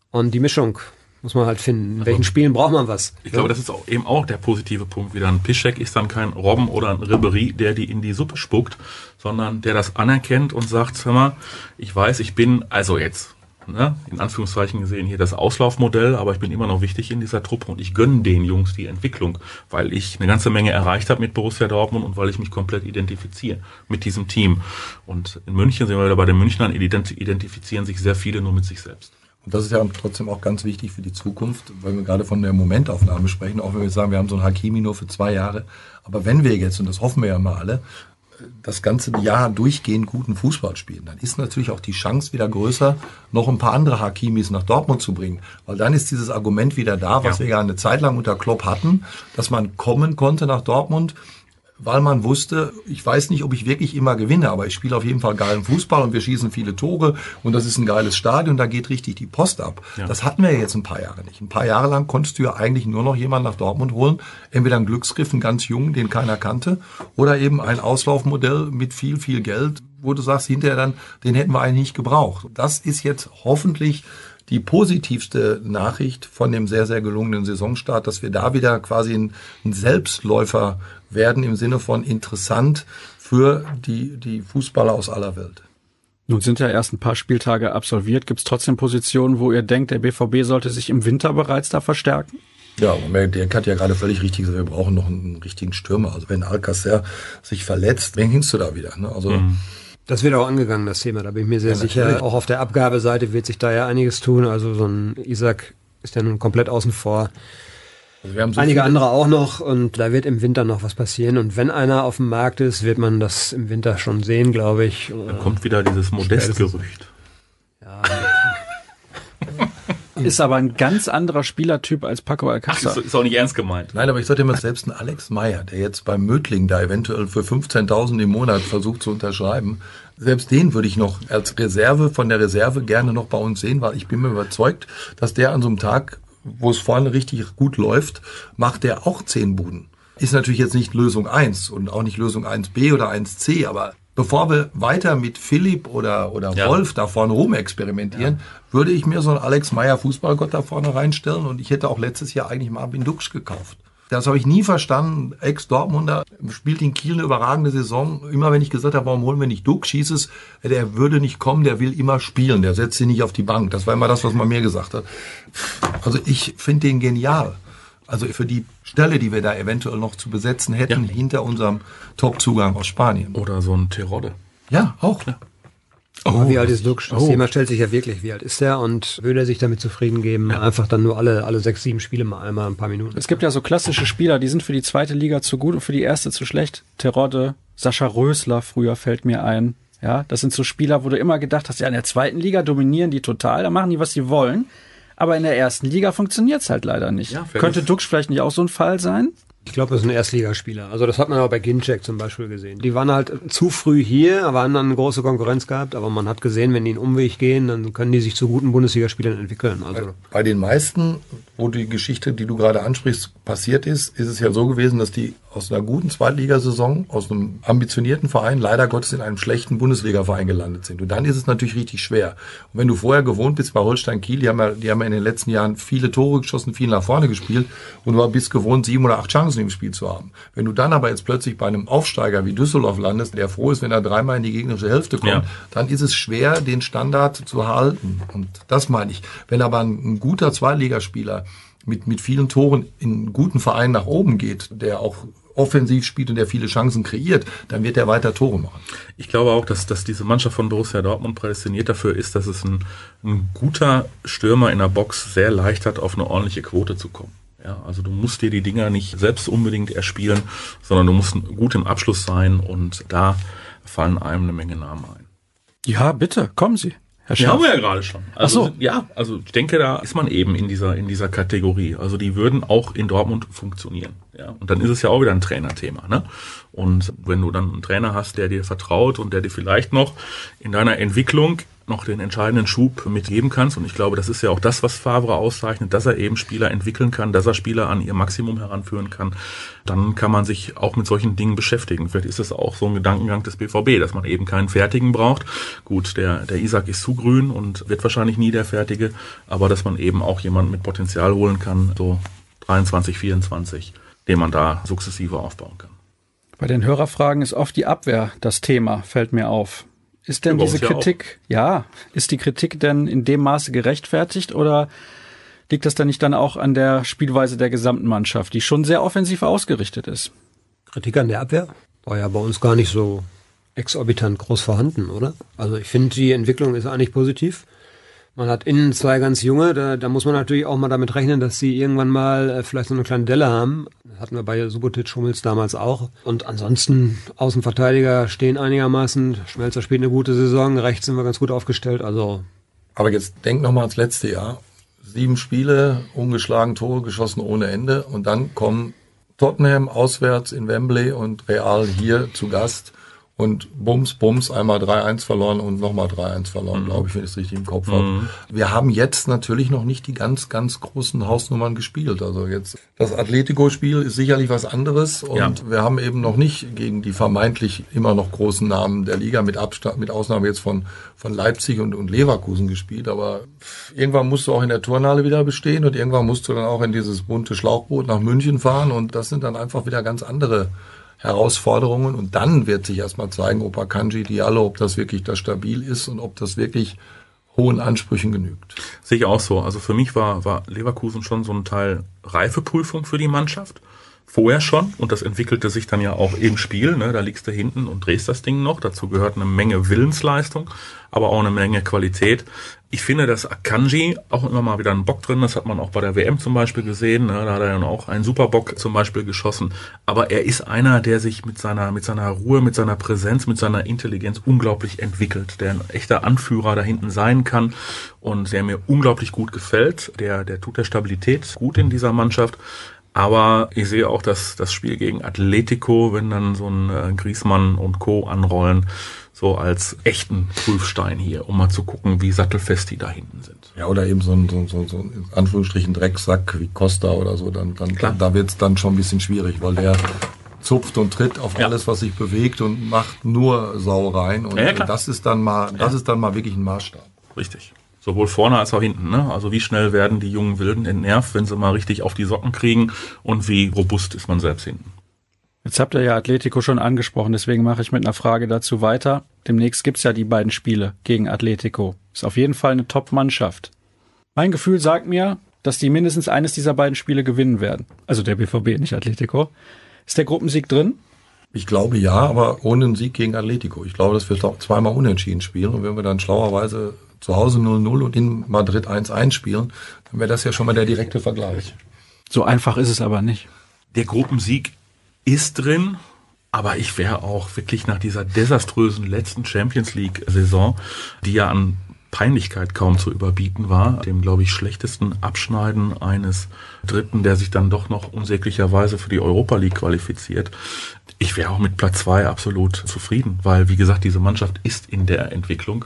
Und die Mischung muss man halt finden. In welchen Spielen braucht man was? Ich glaube, das ist auch eben auch der positive Punkt wieder. Ein Piszczek ist dann kein Robben oder ein Ribery, der die in die Suppe spuckt, sondern der das anerkennt und sagt, hör mal, ich weiß, ich bin also jetzt ne, in Anführungszeichen gesehen hier das Auslaufmodell, aber ich bin immer noch wichtig in dieser Truppe und ich gönne den Jungs die Entwicklung, weil ich eine ganze Menge erreicht habe mit Borussia Dortmund und weil ich mich komplett identifiziere mit diesem Team. Und in München sind wir wieder bei den Münchnern, identifizieren sich sehr viele nur mit sich selbst. Und das ist ja trotzdem auch ganz wichtig für die Zukunft, weil wir gerade von der Momentaufnahme sprechen, auch wenn wir sagen, wir haben so einen Hakimi nur für zwei Jahre. Aber wenn wir jetzt, und das hoffen wir ja mal alle, das ganze Jahr durchgehend guten Fußball spielen, dann ist natürlich auch die Chance wieder größer, noch ein paar andere Hakimis nach Dortmund zu bringen. Weil dann ist dieses Argument wieder da, was ja. wir ja eine Zeit lang unter Klopp hatten, dass man kommen konnte nach Dortmund, weil man wusste, ich weiß nicht, ob ich wirklich immer gewinne, aber ich spiele auf jeden Fall geilen Fußball und wir schießen viele Tore und das ist ein geiles Stadion, da geht richtig die Post ab. Ja. Das hatten wir jetzt ein paar Jahre nicht. Ein paar Jahre lang konntest du ja eigentlich nur noch jemanden nach Dortmund holen, entweder einen Glücksgriff, einen ganz jungen, den keiner kannte, oder eben ein Auslaufmodell mit viel, viel Geld, wo du sagst hinterher dann, den hätten wir eigentlich nicht gebraucht. Das ist jetzt hoffentlich die positivste Nachricht von dem sehr, sehr gelungenen Saisonstart, dass wir da wieder quasi ein, ein Selbstläufer werden im Sinne von interessant für die, die Fußballer aus aller Welt. Nun sind ja erst ein paar Spieltage absolviert. Gibt es trotzdem Positionen, wo ihr denkt, der BVB sollte sich im Winter bereits da verstärken? Ja, der hat ja gerade völlig richtig gesagt, wir brauchen noch einen richtigen Stürmer. Also wenn Alcacer sich verletzt, wen hingst du da wieder? Ne? Also mhm. Das wird auch angegangen, das Thema. Da bin ich mir sehr ja, sicher. Natürlich. Auch auf der Abgabeseite wird sich da ja einiges tun. Also so ein Isaac ist ja nun komplett außen vor. Also so Einige andere auch noch und da wird im Winter noch was passieren. Und wenn einer auf dem Markt ist, wird man das im Winter schon sehen, glaube ich. Dann kommt wieder dieses Modest-Gerücht. Ja. [laughs] ist aber ein ganz anderer Spielertyp als Paco Alcázar. Ach, ist auch nicht ernst gemeint. Nein, aber ich sollte immer selbst ein Alex Meyer, der jetzt beim Mödling da eventuell für 15.000 im Monat versucht zu unterschreiben, selbst den würde ich noch als Reserve von der Reserve gerne noch bei uns sehen, weil ich bin mir überzeugt, dass der an so einem Tag wo es vorne richtig gut läuft, macht der auch zehn Buden. Ist natürlich jetzt nicht Lösung eins und auch nicht Lösung 1b oder 1c, aber bevor wir weiter mit Philipp oder, oder ja. Wolf da vorne rum experimentieren, ja. würde ich mir so einen Alex Meyer Fußballgott da vorne reinstellen und ich hätte auch letztes Jahr eigentlich Marvin Dux gekauft. Das habe ich nie verstanden. Ex-Dortmunder spielt in Kiel eine überragende Saison. Immer wenn ich gesagt habe, warum holen wir nicht Duck, schießt es, der würde nicht kommen, der will immer spielen, der setzt sich nicht auf die Bank. Das war immer das, was man mir gesagt hat. Also ich finde den genial. Also für die Stelle, die wir da eventuell noch zu besetzen hätten, ja. hinter unserem Top-Zugang aus Spanien. Oder so ein Terodde. Ja, auch. Ja. Oh, wie alt ist Dux? Das oh. Thema stellt sich ja wirklich, wie alt ist er und würde er sich damit zufrieden geben, ja. einfach dann nur alle, alle sechs, sieben Spiele mal einmal ein paar Minuten. Es gibt ja so klassische Spieler, die sind für die zweite Liga zu gut und für die erste zu schlecht. Terodde, Sascha Rösler früher fällt mir ein. Ja, das sind so Spieler, wo du immer gedacht hast, ja, in der zweiten Liga dominieren die total, da machen die, was sie wollen. Aber in der ersten Liga funktioniert's halt leider nicht. Ja, Könnte Dux vielleicht nicht auch so ein Fall sein? Ich glaube, das ist ein Erstligaspieler. Also das hat man auch bei Ginczek zum Beispiel gesehen. Die waren halt zu früh hier, aber haben dann eine große Konkurrenz gehabt. Aber man hat gesehen, wenn die einen Umweg gehen, dann können die sich zu guten Bundesligaspielern entwickeln. Also bei, bei den meisten, wo die Geschichte, die du gerade ansprichst, passiert ist, ist es ja so gewesen, dass die aus einer guten Zweitligasaison, aus einem ambitionierten Verein, leider Gottes in einem schlechten Bundesligaverein gelandet sind. Und dann ist es natürlich richtig schwer. Und wenn du vorher gewohnt bist bei Holstein Kiel, die haben ja, die haben ja in den letzten Jahren viele Tore geschossen, viel nach vorne gespielt und du bist gewohnt, sieben oder acht Chancen im Spiel zu haben. Wenn du dann aber jetzt plötzlich bei einem Aufsteiger wie Düsseldorf landest, der froh ist, wenn er dreimal in die gegnerische Hälfte kommt, ja. dann ist es schwer, den Standard zu halten. Und das meine ich. Wenn aber ein, ein guter Zweitligaspieler mit, mit vielen Toren in guten Vereinen nach oben geht, der auch offensiv spielt und der viele Chancen kreiert, dann wird er weiter Tore machen. Ich glaube auch, dass, dass diese Mannschaft von Borussia Dortmund prädestiniert dafür ist, dass es ein, ein guter Stürmer in der Box sehr leicht hat, auf eine ordentliche Quote zu kommen. Ja, also du musst dir die Dinger nicht selbst unbedingt erspielen, sondern du musst gut im Abschluss sein und da fallen einem eine Menge Namen ein. Ja, bitte, kommen Sie. Herr. Ja, haben wir ja gerade schon. Also, Ach so. Ja, also ich denke, da ist man eben in dieser, in dieser Kategorie. Also die würden auch in Dortmund funktionieren. Ja, und dann ist es ja auch wieder ein Trainerthema. Ne? Und wenn du dann einen Trainer hast, der dir vertraut und der dir vielleicht noch in deiner Entwicklung noch den entscheidenden Schub mitgeben kannst. Und ich glaube, das ist ja auch das, was Favre auszeichnet, dass er eben Spieler entwickeln kann, dass er Spieler an ihr Maximum heranführen kann. Dann kann man sich auch mit solchen Dingen beschäftigen. Vielleicht ist das auch so ein Gedankengang des BVB, dass man eben keinen Fertigen braucht. Gut, der, der Isaac ist zu grün und wird wahrscheinlich nie der Fertige, aber dass man eben auch jemanden mit Potenzial holen kann, so 23, 24, den man da sukzessive aufbauen kann. Bei den Hörerfragen ist oft die Abwehr das Thema, fällt mir auf. Ist denn diese Kritik, ja, ja, ist die Kritik denn in dem Maße gerechtfertigt oder liegt das dann nicht dann auch an der Spielweise der gesamten Mannschaft, die schon sehr offensiv ausgerichtet ist? Kritik an der Abwehr war ja bei uns gar nicht so exorbitant groß vorhanden, oder? Also ich finde, die Entwicklung ist eigentlich positiv. Man hat innen zwei ganz junge, da, da muss man natürlich auch mal damit rechnen, dass sie irgendwann mal äh, vielleicht so eine kleine Delle haben. Das hatten wir bei Subotic Schummels damals auch. Und ansonsten Außenverteidiger stehen einigermaßen. Schmelzer spielt eine gute Saison, rechts sind wir ganz gut aufgestellt. Also. Aber jetzt denk noch mal ans letzte Jahr. Sieben Spiele, ungeschlagen Tore geschossen ohne Ende und dann kommen Tottenham auswärts in Wembley und Real hier zu Gast und bums, bums, einmal 3-1 verloren und nochmal 3-1 verloren, mhm. glaube ich, wenn ich es richtig im Kopf mhm. habe. Wir haben jetzt natürlich noch nicht die ganz, ganz großen Hausnummern gespielt. Also jetzt das Atletico-Spiel ist sicherlich was anderes und ja. wir haben eben noch nicht gegen die vermeintlich immer noch großen Namen der Liga mit Abstand, mit Ausnahme jetzt von, von Leipzig und, und Leverkusen gespielt. Aber irgendwann musst du auch in der Turnhalle wieder bestehen und irgendwann musst du dann auch in dieses bunte Schlauchboot nach München fahren und das sind dann einfach wieder ganz andere Herausforderungen und dann wird sich erstmal zeigen, ob Akanji Diallo, ob das wirklich das stabil ist und ob das wirklich hohen Ansprüchen genügt. Sehe ich auch so. Also für mich war, war Leverkusen schon so ein Teil Reifeprüfung für die Mannschaft vorher schon und das entwickelte sich dann ja auch im Spiel. Ne? Da liegst du hinten und drehst das Ding noch. Dazu gehört eine Menge Willensleistung, aber auch eine Menge Qualität. Ich finde, dass Akanji auch immer mal wieder einen Bock drin. Das hat man auch bei der WM zum Beispiel gesehen. Ne? Da hat er dann auch einen Superbock zum Beispiel geschossen. Aber er ist einer, der sich mit seiner, mit seiner Ruhe, mit seiner Präsenz, mit seiner Intelligenz unglaublich entwickelt. Der ein echter Anführer da hinten sein kann und der mir unglaublich gut gefällt. Der, der tut der Stabilität gut in dieser Mannschaft. Aber ich sehe auch, dass das Spiel gegen Atletico, wenn dann so ein äh, Griesmann und Co. anrollen, so als echten Prüfstein hier, um mal zu gucken, wie sattelfest die da hinten sind. Ja, oder eben so ein, so, so, so in Anführungsstrichen Drecksack wie Costa oder so, dann, dann Klar. da wird's dann schon ein bisschen schwierig, weil der zupft und tritt auf ja. alles, was sich bewegt und macht nur Sauereien. Und ja, das ist dann mal, das ist dann mal wirklich ein Maßstab. Richtig. Sowohl vorne als auch hinten. Ne? Also wie schnell werden die jungen Wilden entnervt, wenn sie mal richtig auf die Socken kriegen und wie robust ist man selbst hinten. Jetzt habt ihr ja Atletico schon angesprochen, deswegen mache ich mit einer Frage dazu weiter. Demnächst gibt's ja die beiden Spiele gegen Atletico. Ist auf jeden Fall eine Top-Mannschaft. Mein Gefühl sagt mir, dass die mindestens eines dieser beiden Spiele gewinnen werden. Also der BVB, nicht Atletico. Ist der Gruppensieg drin? Ich glaube ja, aber ohne einen Sieg gegen Atletico. Ich glaube, dass wir zweimal unentschieden spielen und wenn wir dann schlauerweise zu Hause 0-0 und in Madrid 1-1 spielen, dann wäre das ja schon mal der direkte Vergleich. So einfach ist es aber nicht. Der Gruppensieg ist drin, aber ich wäre auch wirklich nach dieser desaströsen letzten Champions League-Saison, die ja an Peinlichkeit kaum zu überbieten war, dem, glaube ich, schlechtesten Abschneiden eines Dritten, der sich dann doch noch unsäglicherweise für die Europa League qualifiziert. Ich wäre auch mit Platz zwei absolut zufrieden, weil, wie gesagt, diese Mannschaft ist in der Entwicklung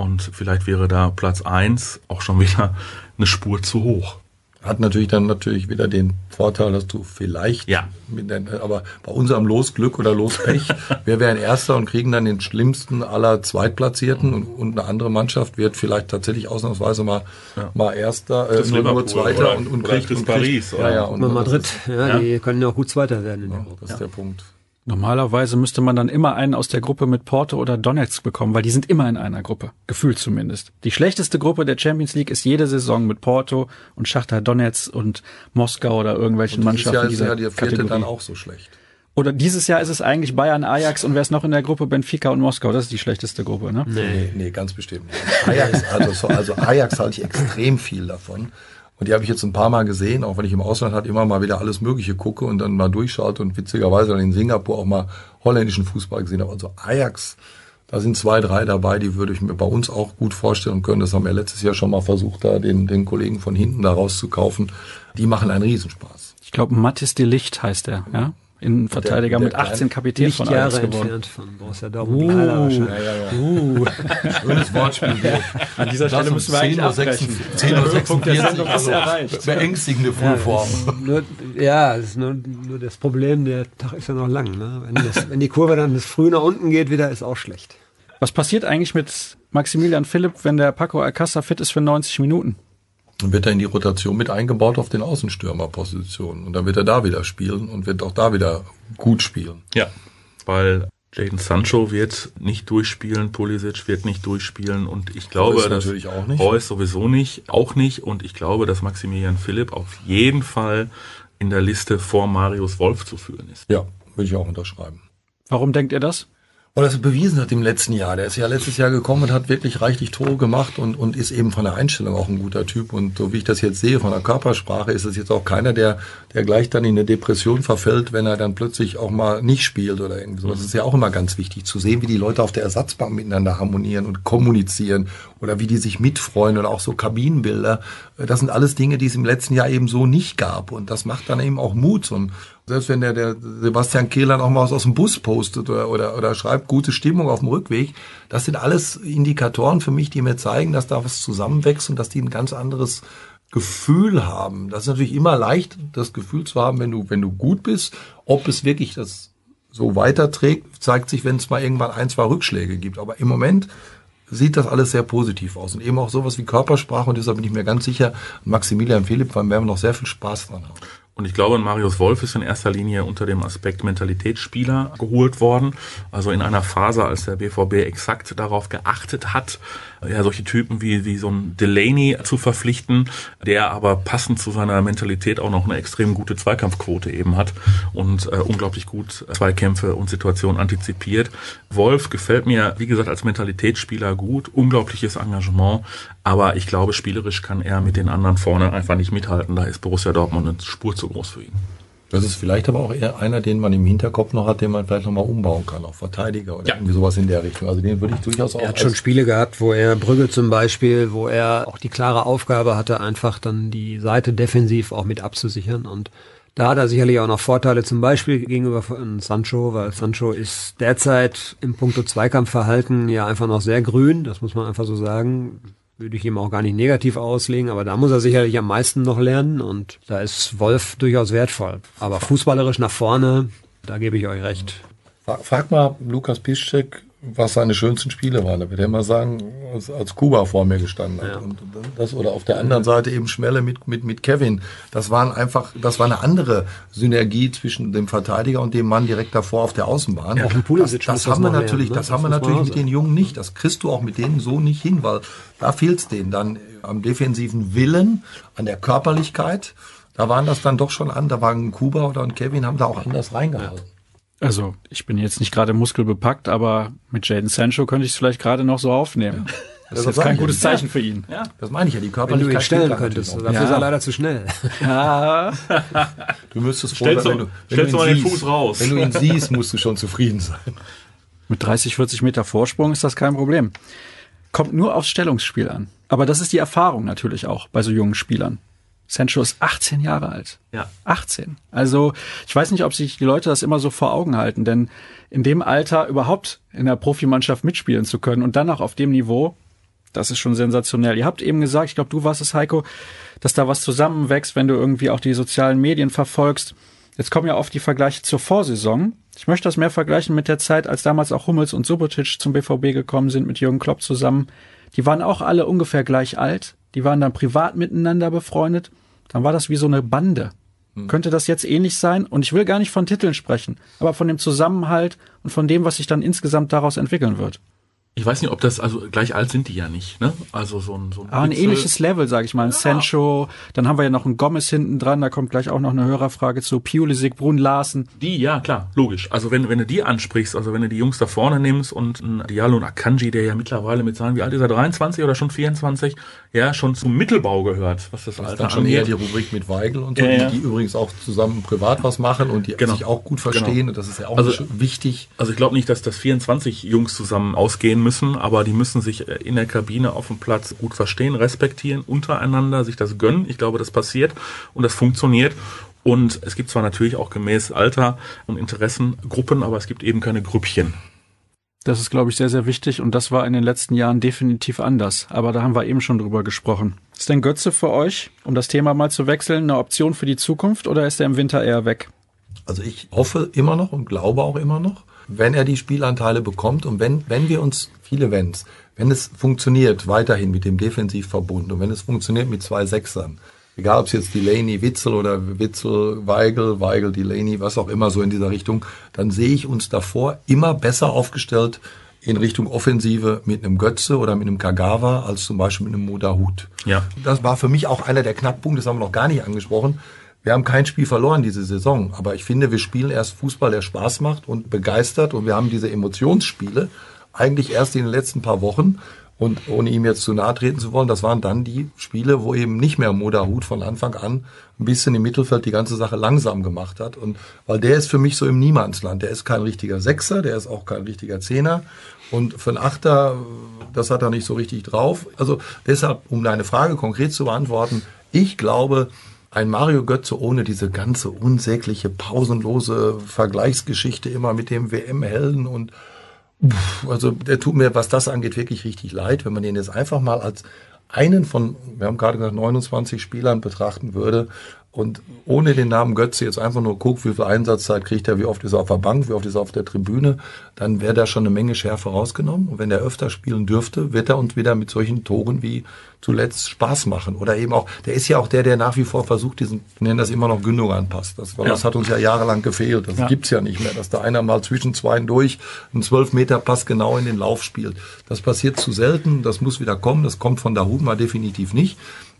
und vielleicht wäre da Platz eins auch schon wieder eine Spur zu hoch. Hat natürlich dann natürlich wieder den Vorteil, dass du vielleicht, ja. Den, aber bei unserem Losglück oder Lospech, [laughs] wir wären Erster und kriegen dann den schlimmsten aller Zweitplatzierten und, und eine andere Mannschaft wird vielleicht tatsächlich ausnahmsweise mal, ja. mal Erster, äh, nur, nur Zweiter oder, und, und kriegt, und Paris. Kriegt, ja, ja, und, und Madrid, ja, die können ja auch gut Zweiter werden in der Gruppe. Das ist der Punkt. Normalerweise müsste man dann immer einen aus der Gruppe mit Porto oder Donetsk bekommen, weil die sind immer in einer Gruppe. Gefühlt zumindest. Die schlechteste Gruppe der Champions League ist jede Saison mit Porto und Schachtar Donetsk und Moskau oder irgendwelchen und Mannschaften Jahr dieser ist ja die vierte Kategorie. dann auch so schlecht. Oder dieses Jahr ist es eigentlich Bayern, Ajax und wer ist noch in der Gruppe? Benfica und Moskau. Das ist die schlechteste Gruppe, ne? Nee, nee, nee ganz bestimmt nicht. Ajax, also, also Ajax halte ich extrem viel davon. Und die habe ich jetzt ein paar Mal gesehen, auch wenn ich im Ausland halt immer mal wieder alles Mögliche gucke und dann mal durchschalte und witzigerweise dann in Singapur auch mal holländischen Fußball gesehen habe. Also Ajax, da sind zwei, drei dabei, die würde ich mir bei uns auch gut vorstellen können. Das haben wir letztes Jahr schon mal versucht, da den, den Kollegen von hinten da rauszukaufen. Die machen einen Riesenspaß. Ich glaube, Mathis de Licht heißt er, ja? Innenverteidiger Der- mit der 18 Kapitän von Jahre Ajax geworden. entfernt von Borussia Dortmund. Leider wahrscheinlich. Ja, ja, ja. Schönes Wortspiel. An dieser Stelle müssen wir eigentlich abbrechen. 10.46 Uhr, ist also erreicht. beängstigende Frühform. Nur, ja, es ist nur, nur das Problem, der Tag ist ja noch lang. Ne? Wenn, das, [laughs] wenn die Kurve dann das früh nach unten geht, wieder ist auch schlecht. Was passiert eigentlich mit Maximilian Philipp, wenn der Paco Alcázar fit ist für 90 Minuten? Dann wird er in die Rotation mit eingebaut auf den Außenstürmerpositionen. Und dann wird er da wieder spielen und wird auch da wieder gut spielen. Ja, weil Jaden Sancho wird nicht durchspielen, Pulisic wird nicht durchspielen und ich glaube, Reus dass natürlich auch nicht. Reus sowieso nicht, auch nicht und ich glaube, dass Maximilian Philipp auf jeden Fall in der Liste vor Marius Wolf zu führen ist. Ja, würde ich auch unterschreiben. Warum denkt ihr das? Und das bewiesen hat im letzten Jahr. Der ist ja letztes Jahr gekommen und hat wirklich reichlich Tore gemacht und, und ist eben von der Einstellung auch ein guter Typ. Und so wie ich das jetzt sehe, von der Körpersprache, ist es jetzt auch keiner, der, der gleich dann in eine Depression verfällt, wenn er dann plötzlich auch mal nicht spielt oder irgendwie sowas. Das ist ja auch immer ganz wichtig zu sehen, wie die Leute auf der Ersatzbank miteinander harmonieren und kommunizieren oder wie die sich mitfreuen oder auch so Kabinenbilder. Das sind alles Dinge, die es im letzten Jahr eben so nicht gab. Und das macht dann eben auch Mut. Und selbst wenn der, der Sebastian Kehlern auch mal was aus dem Bus postet oder, oder, oder schreibt gute Stimmung auf dem Rückweg, das sind alles Indikatoren für mich, die mir zeigen, dass da was zusammenwächst und dass die ein ganz anderes Gefühl haben. Das ist natürlich immer leicht, das Gefühl zu haben, wenn du, wenn du gut bist, ob es wirklich das so weiterträgt, zeigt sich, wenn es mal irgendwann ein, zwei Rückschläge gibt. Aber im Moment sieht das alles sehr positiv aus. Und eben auch sowas wie Körpersprache. Und deshalb bin ich mir ganz sicher, Maximilian Philipp, werden wir noch sehr viel Spaß dran haben. Und ich glaube, Marius Wolf ist in erster Linie unter dem Aspekt Mentalitätsspieler geholt worden. Also in einer Phase, als der BVB exakt darauf geachtet hat, ja, solche Typen wie, wie so ein Delaney zu verpflichten, der aber passend zu seiner Mentalität auch noch eine extrem gute Zweikampfquote eben hat und äh, unglaublich gut Zweikämpfe und Situationen antizipiert. Wolf gefällt mir, wie gesagt, als Mentalitätsspieler gut, unglaubliches Engagement, aber ich glaube, spielerisch kann er mit den anderen vorne einfach nicht mithalten. Da ist Borussia Dortmund eine Spur zu groß für ihn. Das ist vielleicht aber auch eher einer, den man im Hinterkopf noch hat, den man vielleicht nochmal umbauen kann, auf Verteidiger oder Ja. irgendwie sowas in der Richtung. Also den würde ich durchaus auch Er hat schon Spiele gehabt, wo er Brügge zum Beispiel, wo er auch die klare Aufgabe hatte, einfach dann die Seite defensiv auch mit abzusichern. Und da hat er sicherlich auch noch Vorteile, zum Beispiel gegenüber von Sancho, weil Sancho ist derzeit im Punkto Zweikampfverhalten ja einfach noch sehr grün, das muss man einfach so sagen. Würde ich ihm auch gar nicht negativ auslegen, aber da muss er sicherlich am meisten noch lernen und da ist Wolf durchaus wertvoll. Aber fußballerisch nach vorne, da gebe ich euch recht. Frag, mal Lukas Piszczek, was seine schönsten Spiele waren. Da wird er immer sagen, als, als Kuba vor mir gestanden hat. Ja. Und das, oder auf der anderen Seite eben Schmelle mit, mit, mit Kevin. Das waren einfach, das war eine andere Synergie zwischen dem Verteidiger und dem Mann direkt davor auf der Außenbahn. ein Pulisic das, das haben wir natürlich, ne? das haben wir natürlich mit den Jungen nicht. Das kriegst du auch mit denen so nicht hin, weil da fehlt's denen dann am defensiven Willen, an der Körperlichkeit. Da waren das dann doch schon an, da waren Kuba oder ein Kevin, haben da auch anders reingehalten. Also, ich bin jetzt nicht gerade muskelbepackt, aber mit Jaden Sancho könnte ich es vielleicht gerade noch so aufnehmen. Das ist Das jetzt sag kein gutes ja. Zeichen für ihn. Das meine ich ja, die Wenn du Körperlichkeit. ihn stellen könntest, dafür auch. ist er leider zu schnell. Ja. [laughs] Du müsstest froh Stellst sein, du- wenn du, stellst wenn du ihn mal den siehst. Fuß raus. Wenn du ihn siehst, musst du schon zufrieden sein. Mit 30, 40 Meter Vorsprung ist das kein Problem. Kommt nur aufs Stellungsspiel an. Aber das ist die Erfahrung natürlich auch bei so jungen Spielern. Sancho ist 18 Jahre alt. Ja. 18. Also ich weiß nicht, ob sich die Leute das immer so vor Augen halten, denn in dem Alter überhaupt in der Profimannschaft mitspielen zu können und dann auch auf dem Niveau, das ist schon sensationell. Ihr habt eben gesagt, ich glaube, du warst es, Heiko, dass da was zusammenwächst, wenn du irgendwie auch die sozialen Medien verfolgst. Jetzt kommen ja oft die Vergleiche zur Vorsaison. Ich möchte das mehr vergleichen mit der Zeit, als damals auch Hummels und Subotic zum BVB gekommen sind mit Jürgen Klopp zusammen. Die waren auch alle ungefähr gleich alt. Die waren dann privat miteinander befreundet. Dann war das wie so eine Bande. Könnte das jetzt ähnlich sein? Und ich will gar nicht von Titeln sprechen, aber von dem Zusammenhalt und von dem, was sich dann insgesamt daraus entwickeln wird. Ich weiß nicht, ob das, also gleich alt sind die ja nicht, ne? Also so ein, so ein, Aber ein Witzel- ähnliches Level, sage ich mal. Ein Sancho, dann haben wir ja noch einen Gomez hinten dran, da kommt gleich auch noch eine Hörerfrage zu. Pulisic, Brun Larsen. Die, ja, klar, logisch. Also wenn, wenn du die ansprichst, also wenn du die Jungs da vorne nimmst und ein Diallo und Akanji, der ja mittlerweile mit seinen, wie alt ist er, 23 oder schon 24, ja, schon zum Mittelbau gehört, was das, Das ist Alter dann schon eher die Rubrik mit Weigel und so, Ja, ja. Die, die übrigens auch zusammen privat was machen und die Genau. sich auch gut verstehen. Genau. Und das ist ja auch Also- wichtig. Also ich glaube nicht, dass das 24 Jungs zusammen ausgehen müssen, aber die müssen sich äh, in der Kabine auf dem Platz gut verstehen, respektieren, untereinander, sich das gönnen. Ich glaube, das passiert und das funktioniert. Und es gibt zwar natürlich auch gemäß Alter und Interessengruppen, aber es gibt eben keine Grüppchen. Das ist, glaube ich, sehr, sehr wichtig und das war in den letzten Jahren definitiv anders. Aber da haben wir eben schon drüber gesprochen. Ist denn Götze für euch, um das Thema mal zu wechseln, eine Option für die Zukunft oder ist er im Winter eher weg? Also ich hoffe immer noch und glaube auch immer noch, wenn er die Spielanteile bekommt und wenn, wenn wir uns, viele Wenns, wenn es funktioniert weiterhin mit dem Defensivverbund und wenn es funktioniert mit zwei Sechsern, egal ob es jetzt Delaney, Witzel oder Witzel, Weigel, Weigel, Delaney, was auch immer so in dieser Richtung, dann sehe ich uns davor immer besser aufgestellt in Richtung Offensive mit einem Götze oder mit einem Kagawa als zum Beispiel mit einem Modahut. Ja. Das war für mich auch einer der Knackpunkte, das haben wir noch gar nicht angesprochen. Wir haben kein Spiel verloren diese Saison, aber ich finde, wir spielen erst Fußball, der Spaß macht und begeistert und wir haben diese Emotionsspiele eigentlich erst in den letzten paar Wochen und ohne ihm jetzt zu nahe treten zu wollen, das waren dann die Spiele, wo eben nicht mehr Moderhut von Anfang an ein bisschen im Mittelfeld die ganze Sache langsam gemacht hat. Und weil der ist für mich so im Niemandsland. Der ist kein richtiger Sechser, der ist auch kein richtiger Zehner. Und für einen Achter, das hat er nicht so richtig drauf. Also deshalb, um deine Frage konkret zu beantworten, ich glaube, ein Mario Götze ohne diese ganze unsägliche, pausenlose Vergleichsgeschichte immer mit dem WM-Helden und also der tut mir, was das angeht, wirklich richtig leid, wenn man den jetzt einfach mal als einen von, wir haben gerade gesagt, 29 Spielern betrachten würde und ohne den Namen Götze jetzt einfach nur guckt, wie viel Einsatzzeit kriegt er, wie oft ist er auf der Bank, wie oft ist er auf der Tribüne, dann wäre da schon eine Menge Schärfe rausgenommen. Und wenn er öfter spielen dürfte, wird er uns wieder mit solchen Toren wie zuletzt Spaß machen. Oder eben auch, der ist ja auch der, der nach wie vor versucht, diesen, nennen das immer noch Gündogan passt. Das, ja. das hat uns ja jahrelang gefehlt. Das ja. gibt's ja nicht mehr, dass da einer mal zwischen zwei durch einen 12 Meter Pass genau in den Lauf spielt. Das passiert zu selten, das muss wieder kommen, das kommt von Dahut mal definitiv nicht.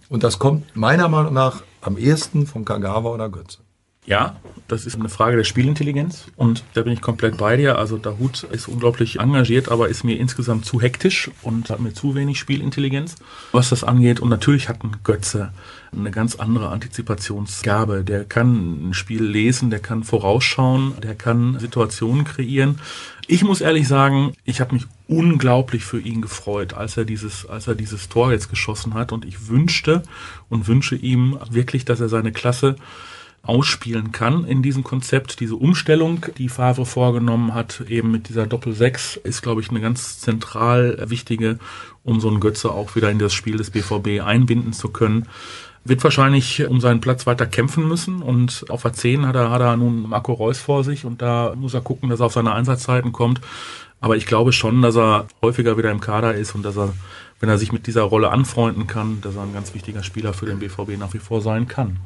Und das kommt meiner Meinung nach am ehesten von Kagawa oder Götze. Ja, das ist eine Frage der Spielintelligenz und da bin ich komplett bei dir. Also der Hut ist unglaublich engagiert, aber ist mir insgesamt zu hektisch und hat mir zu wenig Spielintelligenz, was das angeht. Und natürlich hat ein Götze eine ganz andere Antizipationsgabe. Der kann ein Spiel lesen, der kann vorausschauen, der kann Situationen kreieren. Ich muss ehrlich sagen, ich habe mich unglaublich für ihn gefreut, als er dieses, als er dieses Tor jetzt geschossen hat. Und ich wünschte und wünsche ihm wirklich, dass er seine Klasse ausspielen kann in diesem Konzept. Diese Umstellung, die Favre vorgenommen hat, eben mit dieser Doppel-6, ist, glaube ich, eine ganz zentral wichtige, um so einen Götze auch wieder in das Spiel des BVB einbinden zu können. Wird wahrscheinlich um seinen Platz weiter kämpfen müssen und auf der 10 hat er, hat er nun Marco Reus vor sich und da muss er gucken, dass er auf seine Einsatzzeiten kommt. Aber ich glaube schon, dass er häufiger wieder im Kader ist und dass er, wenn er sich mit dieser Rolle anfreunden kann, dass er ein ganz wichtiger Spieler für den BVB nach wie vor sein kann.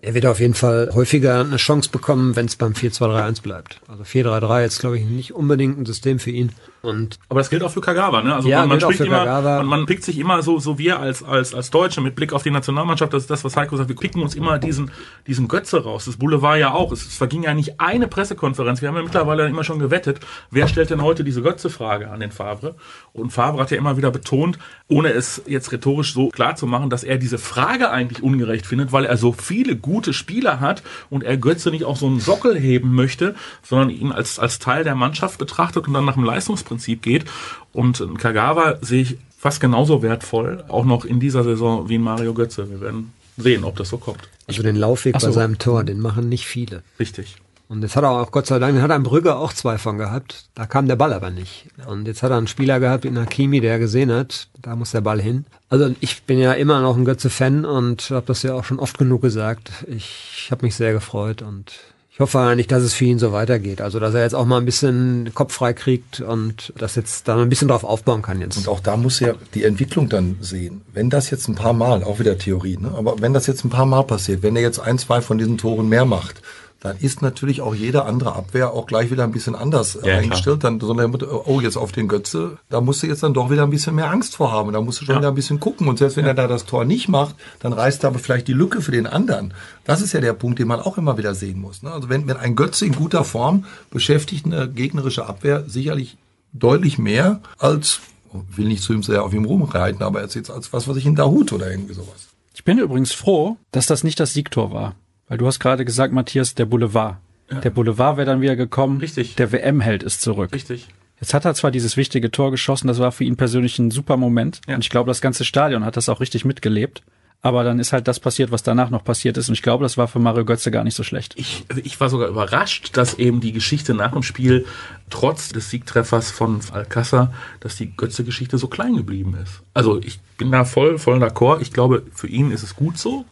Er wird auf jeden Fall häufiger eine Chance bekommen, wenn es beim 4-2-3-1 bleibt. Also 4-3-3 ist, glaube ich, nicht unbedingt ein System für ihn. Und aber das gilt auch für Kagawa, ne? Also ja, man, man spricht immer, man, man pickt sich immer so, so wir als, als, als Deutsche mit Blick auf die Nationalmannschaft, das ist das, was Heiko sagt, wir picken uns immer diesen, diesen Götze raus. Das Boulevard ja auch. Es, es verging ja nicht eine Pressekonferenz. Wir haben ja mittlerweile immer schon gewettet, wer stellt denn heute diese Götze-Frage an den Favre? Und Favre hat ja immer wieder betont, ohne es jetzt rhetorisch so klar zu machen, dass er diese Frage eigentlich ungerecht findet, weil er so viele gute Spieler hat und er Götze nicht auf so einen Sockel heben möchte, sondern ihn als, als Teil der Mannschaft betrachtet und dann nach dem Leistungsprinzip Prinzip geht. Und Kagawa sehe ich fast genauso wertvoll, auch noch in dieser Saison wie in Mario Götze. Wir werden sehen, ob das so kommt. Also den Laufweg so. bei seinem Tor, den machen nicht viele. Richtig. Und jetzt hat er auch, Gott sei Dank, hat er in Brügge auch zwei von gehabt. Da kam der Ball aber nicht. Und jetzt hat er einen Spieler gehabt in Hakimi, der gesehen hat, da muss der Ball hin. Also ich bin ja immer noch ein Götze-Fan und habe das ja auch schon oft genug gesagt. Ich habe mich sehr gefreut und ich hoffe eigentlich, dass es für ihn so weitergeht. Also, dass er jetzt auch mal ein bisschen Kopf frei kriegt und das jetzt da ein bisschen drauf aufbauen kann jetzt. Und auch da muss er die Entwicklung dann sehen. Wenn das jetzt ein paar Mal, auch wieder Theorie, ne? aber wenn das jetzt ein paar Mal passiert, wenn er jetzt ein, zwei von diesen Toren mehr macht, dann ist natürlich auch jede andere Abwehr auch gleich wieder ein bisschen anders ja, eingestellt. Klar. Dann so eine, oh, jetzt auf den Götze, da musst du jetzt dann doch wieder ein bisschen mehr Angst vor haben. Da musst du schon ja. wieder ein bisschen gucken. Und selbst wenn ja. er da das Tor nicht macht, dann reißt er aber vielleicht die Lücke für den anderen. Das ist ja der Punkt, den man auch immer wieder sehen muss. Ne? Also wenn, wenn ein Götze in guter Form beschäftigt eine gegnerische Abwehr sicherlich deutlich mehr als, will nicht zu ihm sehr auf ihm rumreiten, aber jetzt als was, was ich in Dahut oder irgendwie sowas. Ich bin übrigens froh, dass das nicht das Siegtor war. Weil du hast gerade gesagt, Matthias, der Boulevard. Ja. Der Boulevard wäre dann wieder gekommen. Richtig. Der WM-Held ist zurück. Richtig. Jetzt hat er zwar dieses wichtige Tor geschossen, das war für ihn persönlich ein super Moment. Ja. Und ich glaube, das ganze Stadion hat das auch richtig mitgelebt. Aber dann ist halt das passiert, was danach noch passiert ist. Und ich glaube, das war für Mario Götze gar nicht so schlecht. Ich, ich war sogar überrascht, dass eben die Geschichte nach dem Spiel, trotz des Siegtreffers von Alcázar, dass die Götze-Geschichte so klein geblieben ist. Also ich bin da voll, voll d'accord. Ich glaube, für ihn ist es gut so,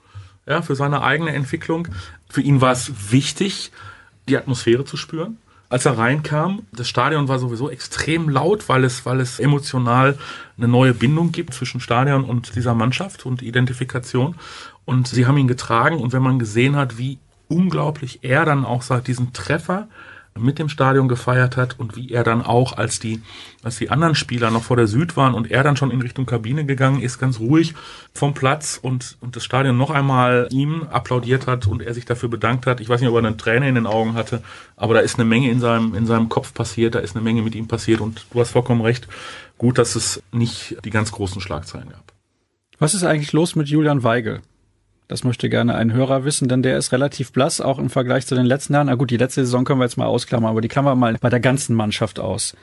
ja, für seine eigene Entwicklung. Für ihn war es wichtig, die Atmosphäre zu spüren als er reinkam. Das Stadion war sowieso extrem laut, weil es, weil es emotional eine neue Bindung gibt zwischen Stadion und dieser Mannschaft und Identifikation. Und sie haben ihn getragen und wenn man gesehen hat, wie unglaublich er dann auch seit diesem Treffer mit dem Stadion gefeiert hat und wie er dann auch, als die, als die anderen Spieler noch vor der Süd waren und er dann schon in Richtung Kabine gegangen ist, ganz ruhig vom Platz und, und das Stadion noch einmal ihm applaudiert hat und er sich dafür bedankt hat. Ich weiß nicht, ob er eine Träne in den Augen hatte, aber da ist eine Menge in seinem, in seinem Kopf passiert, da ist eine Menge mit ihm passiert und du hast vollkommen recht. Gut, dass es nicht die ganz großen Schlagzeilen gab. Was ist eigentlich los mit Julian Weigel? Das möchte gerne ein Hörer wissen, denn der ist relativ blass, auch im Vergleich zu den letzten Jahren. Na gut, die letzte Saison können wir jetzt mal ausklammern, aber die klammern wir mal bei der ganzen Mannschaft aus.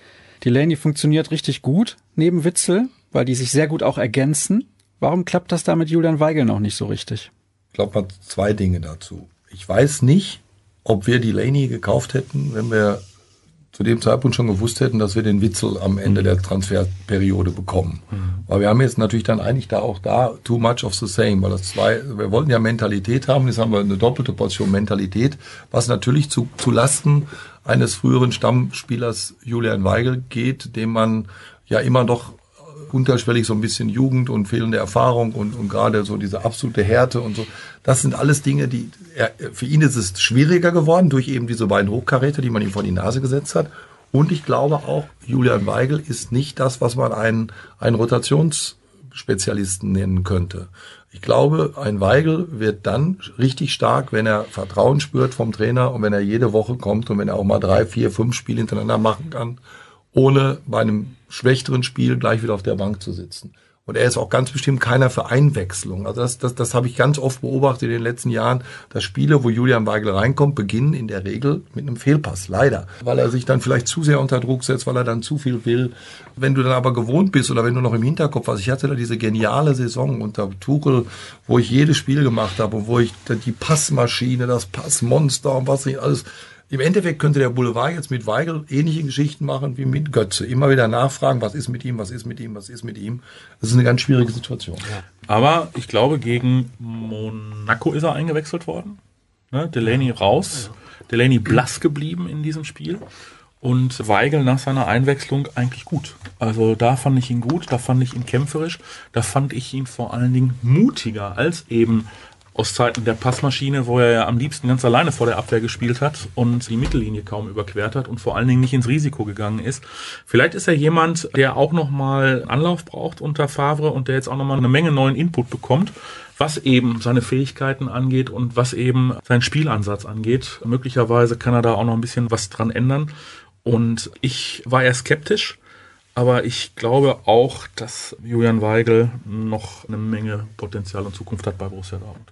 Delaney funktioniert richtig gut neben Witzel, weil die sich sehr gut auch ergänzen. Warum klappt das da mit Julian Weigel noch nicht so richtig? Ich glaube mal zwei Dinge dazu. Ich weiß nicht, ob wir Delaney gekauft hätten, wenn wir zu dem Zeitpunkt schon gewusst hätten, dass wir den Witzel am Ende der Transferperiode bekommen. Mhm. Weil wir haben jetzt natürlich dann eigentlich da auch da too much of the same, weil das zwei, wir wollten ja Mentalität haben, jetzt haben wir eine doppelte Portion Mentalität, was natürlich zu, zu Lasten eines früheren Stammspielers Julian Weigel geht, dem man ja immer noch unterschwellig so ein bisschen Jugend und fehlende Erfahrung und, und gerade so diese absolute Härte und so. Das sind alles Dinge, die er, für ihn ist es schwieriger geworden durch eben diese beiden Hochkaräter, die man ihm vor die Nase gesetzt hat. Und ich glaube auch, Julian Weigel ist nicht das, was man einen, einen Rotationsspezialisten nennen könnte. Ich glaube, ein Weigel wird dann richtig stark, wenn er Vertrauen spürt vom Trainer und wenn er jede Woche kommt und wenn er auch mal drei, vier, fünf Spiele hintereinander machen kann ohne bei einem schwächeren Spiel gleich wieder auf der Bank zu sitzen. Und er ist auch ganz bestimmt keiner für Einwechslung. Also das, das, das habe ich ganz oft beobachtet in den letzten Jahren, dass Spiele, wo Julian Weigel reinkommt, beginnen in der Regel mit einem Fehlpass. Leider. Weil er sich dann vielleicht zu sehr unter Druck setzt, weil er dann zu viel will. Wenn du dann aber gewohnt bist oder wenn du noch im Hinterkopf hast, ich hatte da diese geniale Saison unter Tuchel, wo ich jedes Spiel gemacht habe und wo ich die Passmaschine, das Passmonster und was nicht alles im Endeffekt könnte der Boulevard jetzt mit Weigel ähnliche Geschichten machen wie mit Götze. Immer wieder nachfragen, was ist mit ihm, was ist mit ihm, was ist mit ihm. Das ist eine ganz schwierige Situation. Aber ich glaube, gegen Monaco ist er eingewechselt worden. Ne? Delaney raus. Delaney blass geblieben in diesem Spiel. Und Weigel nach seiner Einwechslung eigentlich gut. Also da fand ich ihn gut, da fand ich ihn kämpferisch, da fand ich ihn vor allen Dingen mutiger als eben aus Zeiten der Passmaschine, wo er ja am liebsten ganz alleine vor der Abwehr gespielt hat und die Mittellinie kaum überquert hat und vor allen Dingen nicht ins Risiko gegangen ist. Vielleicht ist er jemand, der auch nochmal Anlauf braucht unter Favre und der jetzt auch nochmal eine Menge neuen Input bekommt, was eben seine Fähigkeiten angeht und was eben seinen Spielansatz angeht. Möglicherweise kann er da auch noch ein bisschen was dran ändern. Und ich war eher skeptisch, aber ich glaube auch, dass Julian Weigel noch eine Menge Potenzial und Zukunft hat bei Borussia Dortmund.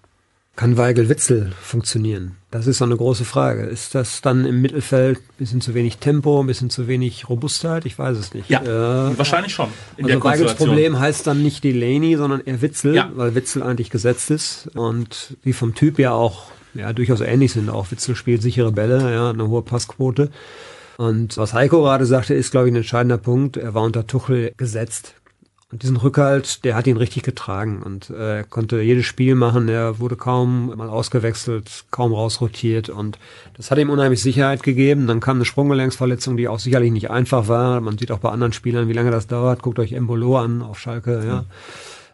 Kann Weigel-Witzel funktionieren? Das ist so eine große Frage. Ist das dann im Mittelfeld ein bisschen zu wenig Tempo, ein bisschen zu wenig Robustheit? Ich weiß es nicht. Ja, äh, wahrscheinlich schon. In also Weigels Problem heißt dann nicht Delaney, sondern eher Witzel, ja. weil Witzel eigentlich gesetzt ist und wie vom Typ ja auch ja, durchaus ähnlich sind. Auch Witzel spielt sichere Bälle, ja, eine hohe Passquote. Und was Heiko gerade sagte, ist, glaube ich, ein entscheidender Punkt. Er war unter Tuchel gesetzt. Und diesen Rückhalt, der hat ihn richtig getragen und äh, konnte jedes Spiel machen. Er wurde kaum mal ausgewechselt, kaum rausrotiert und das hat ihm unheimlich Sicherheit gegeben. Dann kam eine Sprunggelenksverletzung, die auch sicherlich nicht einfach war. Man sieht auch bei anderen Spielern, wie lange das dauert. Guckt euch Embolo an auf Schalke, ja. Mhm.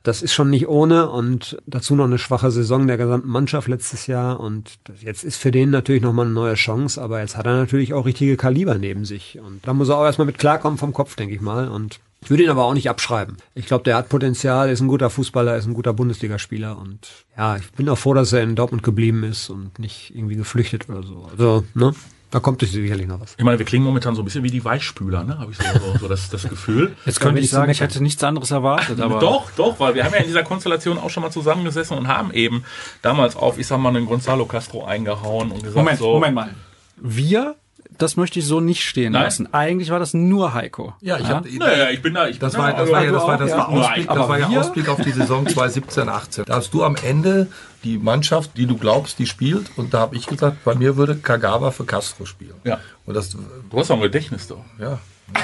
Das ist schon nicht ohne und dazu noch eine schwache Saison der gesamten Mannschaft letztes Jahr und jetzt ist für den natürlich nochmal eine neue Chance, aber jetzt hat er natürlich auch richtige Kaliber neben sich und da muss er auch erstmal mit klarkommen vom Kopf, denke ich mal und ich würde ihn aber auch nicht abschreiben. Ich glaube, der hat Potenzial, ist ein guter Fußballer, ist ein guter Bundesligaspieler und ja, ich bin auch froh, dass er in Dortmund geblieben ist und nicht irgendwie geflüchtet oder so. Also, ne? Da kommt sicherlich noch was. Ich meine, wir klingen momentan so ein bisschen wie die Weichspüler, ne? Habe ich so, so, so das, das Gefühl. [laughs] Jetzt könnte ich sagen, ich hätte nichts anderes erwartet. Aber doch, doch, weil wir haben ja in dieser Konstellation auch schon mal zusammengesessen und haben eben damals auf, ich sag mal, einen Gonzalo Castro eingehauen und gesagt Moment, so. Moment mal. Wir das möchte ich so nicht stehen Nein? lassen. Eigentlich war das nur Heiko. Ja, ich habe Naja, ich bin da, ich Das bin war, da, das war ja, das war, auch, das ja. war Ausblick, das war ja Ausblick auf die Saison 2017, 18. Da hast du am Ende die Mannschaft, die du glaubst, die spielt. Und da habe ich gesagt, bei mir würde Kagawa für Castro spielen. Ja. Und das, Du hast auch ein Gedächtnis doch. ja. [laughs]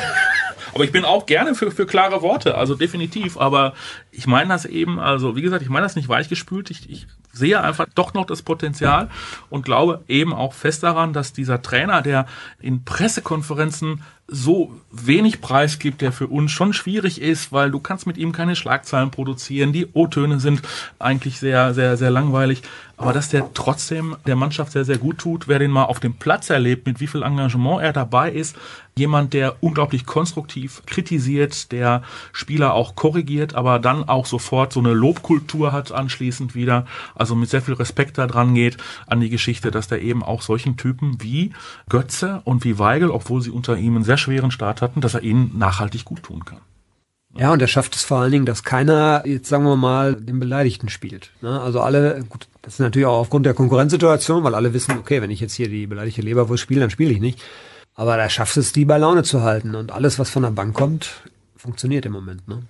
Aber ich bin auch gerne für, für klare Worte, also definitiv. Aber ich meine das eben, also wie gesagt, ich meine das nicht weichgespült. Ich, ich sehe einfach doch noch das Potenzial und glaube eben auch fest daran, dass dieser Trainer, der in Pressekonferenzen so wenig Preis gibt, der für uns schon schwierig ist, weil du kannst mit ihm keine Schlagzeilen produzieren. Die O-Töne sind eigentlich sehr, sehr, sehr langweilig. Aber dass der trotzdem der Mannschaft sehr, sehr gut tut, wer den mal auf dem Platz erlebt, mit wie viel Engagement er dabei ist, jemand, der unglaublich konstruktiv kritisiert, der Spieler auch korrigiert, aber dann auch sofort so eine Lobkultur hat anschließend wieder, also mit sehr viel Respekt da dran geht an die Geschichte, dass der eben auch solchen Typen wie Götze und wie Weigel, obwohl sie unter ihm einen sehr schweren Start hatten, dass er ihnen nachhaltig gut tun kann. Ja, und er schafft es vor allen Dingen, dass keiner, jetzt sagen wir mal, den Beleidigten spielt. Ne? Also alle, gut, das ist natürlich auch aufgrund der Konkurrenzsituation, weil alle wissen, okay, wenn ich jetzt hier die beleidigte Leberwurst spiele, dann spiele ich nicht. Aber er schafft es, die bei Laune zu halten. Und alles, was von der Bank kommt, funktioniert im Moment. Ne?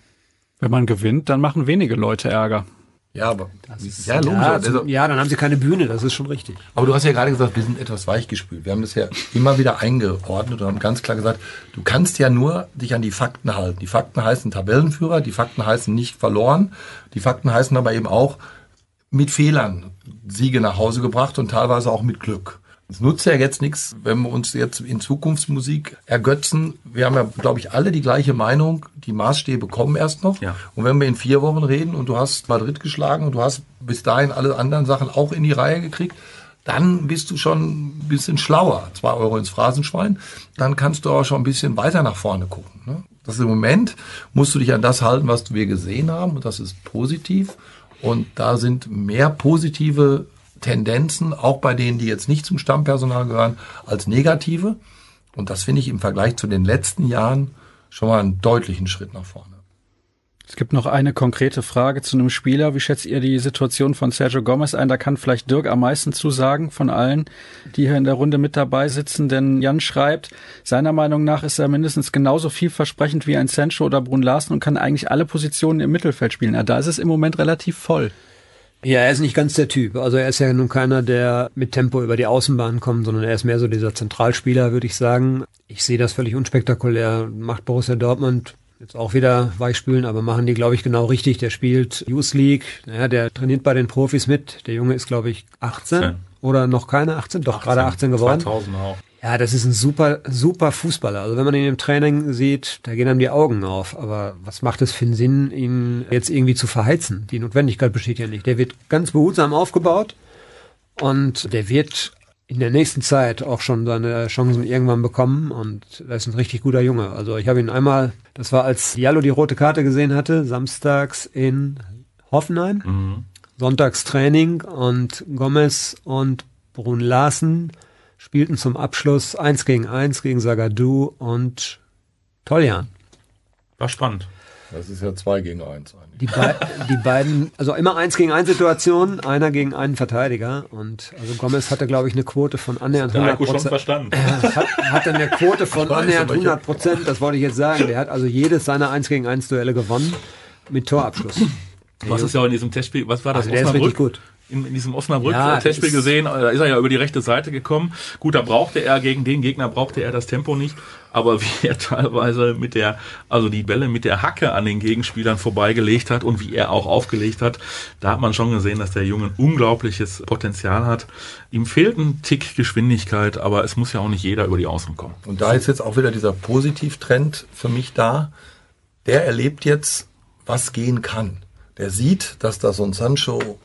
Wenn man gewinnt, dann machen wenige Leute Ärger. Ja, aber ist- ja, logisch. Ja, Also, ja, dann haben sie keine Bühne, das ist schon richtig. aber du hast ja gerade gesagt, wir sind etwas weichgespült. Wir haben das ja immer wieder eingeordnet und haben ganz klar gesagt, du kannst ja nur dich an die Fakten halten. Die Fakten heißen Tabellenführer, die Fakten heißen nicht verloren, die Fakten heißen aber eben auch mit Fehlern Siege nach Hause gebracht und teilweise auch mit Glück. Es nutzt ja jetzt nichts, wenn wir uns jetzt in Zukunftsmusik ergötzen. Wir haben ja, glaube ich, alle die gleiche Meinung. Die Maßstäbe kommen erst noch. Ja. Und wenn wir in vier Wochen reden und du hast Madrid geschlagen und du hast bis dahin alle anderen Sachen auch in die Reihe gekriegt, dann bist du schon ein bisschen schlauer. Zwei Euro ins Phrasenschwein. Dann kannst du auch schon ein bisschen weiter nach vorne gucken. Ne? Das ist im Moment musst du dich an das halten, was wir gesehen haben. Und das ist positiv. Und da sind mehr positive Tendenzen, auch bei denen, die jetzt nicht zum Stammpersonal gehören, als negative. Und das finde ich im Vergleich zu den letzten Jahren schon mal einen deutlichen Schritt nach vorne. Es gibt noch eine konkrete Frage zu einem Spieler. Wie schätzt ihr die Situation von Sergio Gomez ein? Da kann vielleicht Dirk am meisten zu sagen von allen, die hier in der Runde mit dabei sitzen. Denn Jan schreibt, seiner Meinung nach ist er mindestens genauso vielversprechend wie ein Sancho oder Brun Larsen und kann eigentlich alle Positionen im Mittelfeld spielen. Ja, da ist es im Moment relativ voll. Ja, er ist nicht ganz der Typ. Also er ist ja nun keiner, der mit Tempo über die Außenbahn kommt, sondern er ist mehr so dieser Zentralspieler, würde ich sagen. Ich sehe das völlig unspektakulär. Macht Borussia Dortmund jetzt auch wieder weichspülen, aber machen die, glaube ich, genau richtig. Der spielt Youth League, ja, der trainiert bei den Profis mit. Der Junge ist, glaube ich, 18 18. oder noch keine 18, doch gerade 18 geworden. 2000 auch. Ja, das ist ein super, super Fußballer. Also wenn man ihn im Training sieht, da gehen einem die Augen auf. Aber was macht es für einen Sinn, ihn jetzt irgendwie zu verheizen? Die Notwendigkeit besteht ja nicht. Der wird ganz behutsam aufgebaut und der wird in der nächsten Zeit auch schon seine Chancen irgendwann bekommen und das ist ein richtig guter Junge. Also ich habe ihn einmal, das war als Jallo die rote Karte gesehen hatte, samstags in Hoffenheim, sonntags Training und Gomez und Brun Larsen spielten zum Abschluss eins gegen eins gegen Sagadu und Toljan. War spannend. Das ist ja zwei gegen eins eigentlich. Die, bei, die beiden, also immer eins gegen eins Situationen, einer gegen einen Verteidiger. Und also Gomez hatte, glaube ich, eine Quote von annähernd Der 100 Heiko schon Prozent. verstanden. Hat, hatte eine Quote von weiß, annähernd aber ich hab- 100 Prozent, das wollte ich jetzt sagen. Der hat also jedes seiner 1 gegen 1 Duelle gewonnen mit Torabschluss. Hast es ja auch in diesem Testspiel, was war das? Also der ist richtig gut. In, in diesem Osnabrück Ja, äh, gesehen, äh, da ist er ja über die rechte Seite gekommen. Gut, da brauchte er gegen den Gegner brauchte er das Tempo nicht, aber [laughs] wie er teilweise mit der, also die Bälle mit der Hacke an den Gegenspielern vorbeigelegt hat und wie er auch aufgelegt hat, da hat man schon gesehen, dass der Junge ein unglaubliches Potenzial hat. Ihm fehlt ein Tick Geschwindigkeit, aber es muss ja auch nicht jeder über die Außen kommen. Und da ist jetzt auch wieder dieser Positivtrend für mich da. Der erlebt jetzt, was gehen kann. Der sieht, dass da so ein Sancho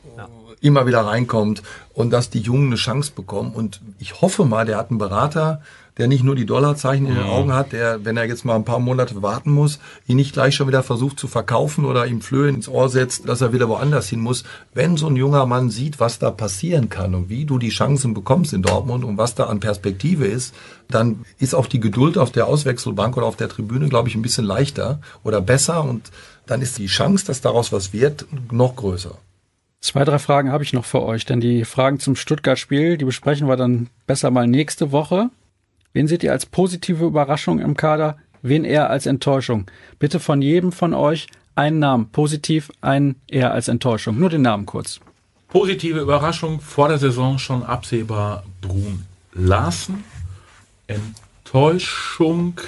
immer wieder reinkommt und dass die Jungen eine Chance bekommen. Und ich hoffe mal, der hat einen Berater, der nicht nur die Dollarzeichen in den Augen hat, der, wenn er jetzt mal ein paar Monate warten muss, ihn nicht gleich schon wieder versucht zu verkaufen oder ihm Flöhe ins Ohr setzt, dass er wieder woanders hin muss. Wenn so ein junger Mann sieht, was da passieren kann und wie du die Chancen bekommst in Dortmund und was da an Perspektive ist, dann ist auch die Geduld auf der Auswechselbank oder auf der Tribüne, glaube ich, ein bisschen leichter oder besser und dann ist die Chance, dass daraus was wird, noch größer. Zwei, drei Fragen habe ich noch für euch, denn die Fragen zum Stuttgart-Spiel, die besprechen wir dann besser mal nächste Woche. Wen seht ihr als positive Überraschung im Kader? Wen eher als Enttäuschung? Bitte von jedem von euch einen Namen positiv, einen eher als Enttäuschung. Nur den Namen kurz. Positive Überraschung vor der Saison schon absehbar Brun Larsen. Enttäuschung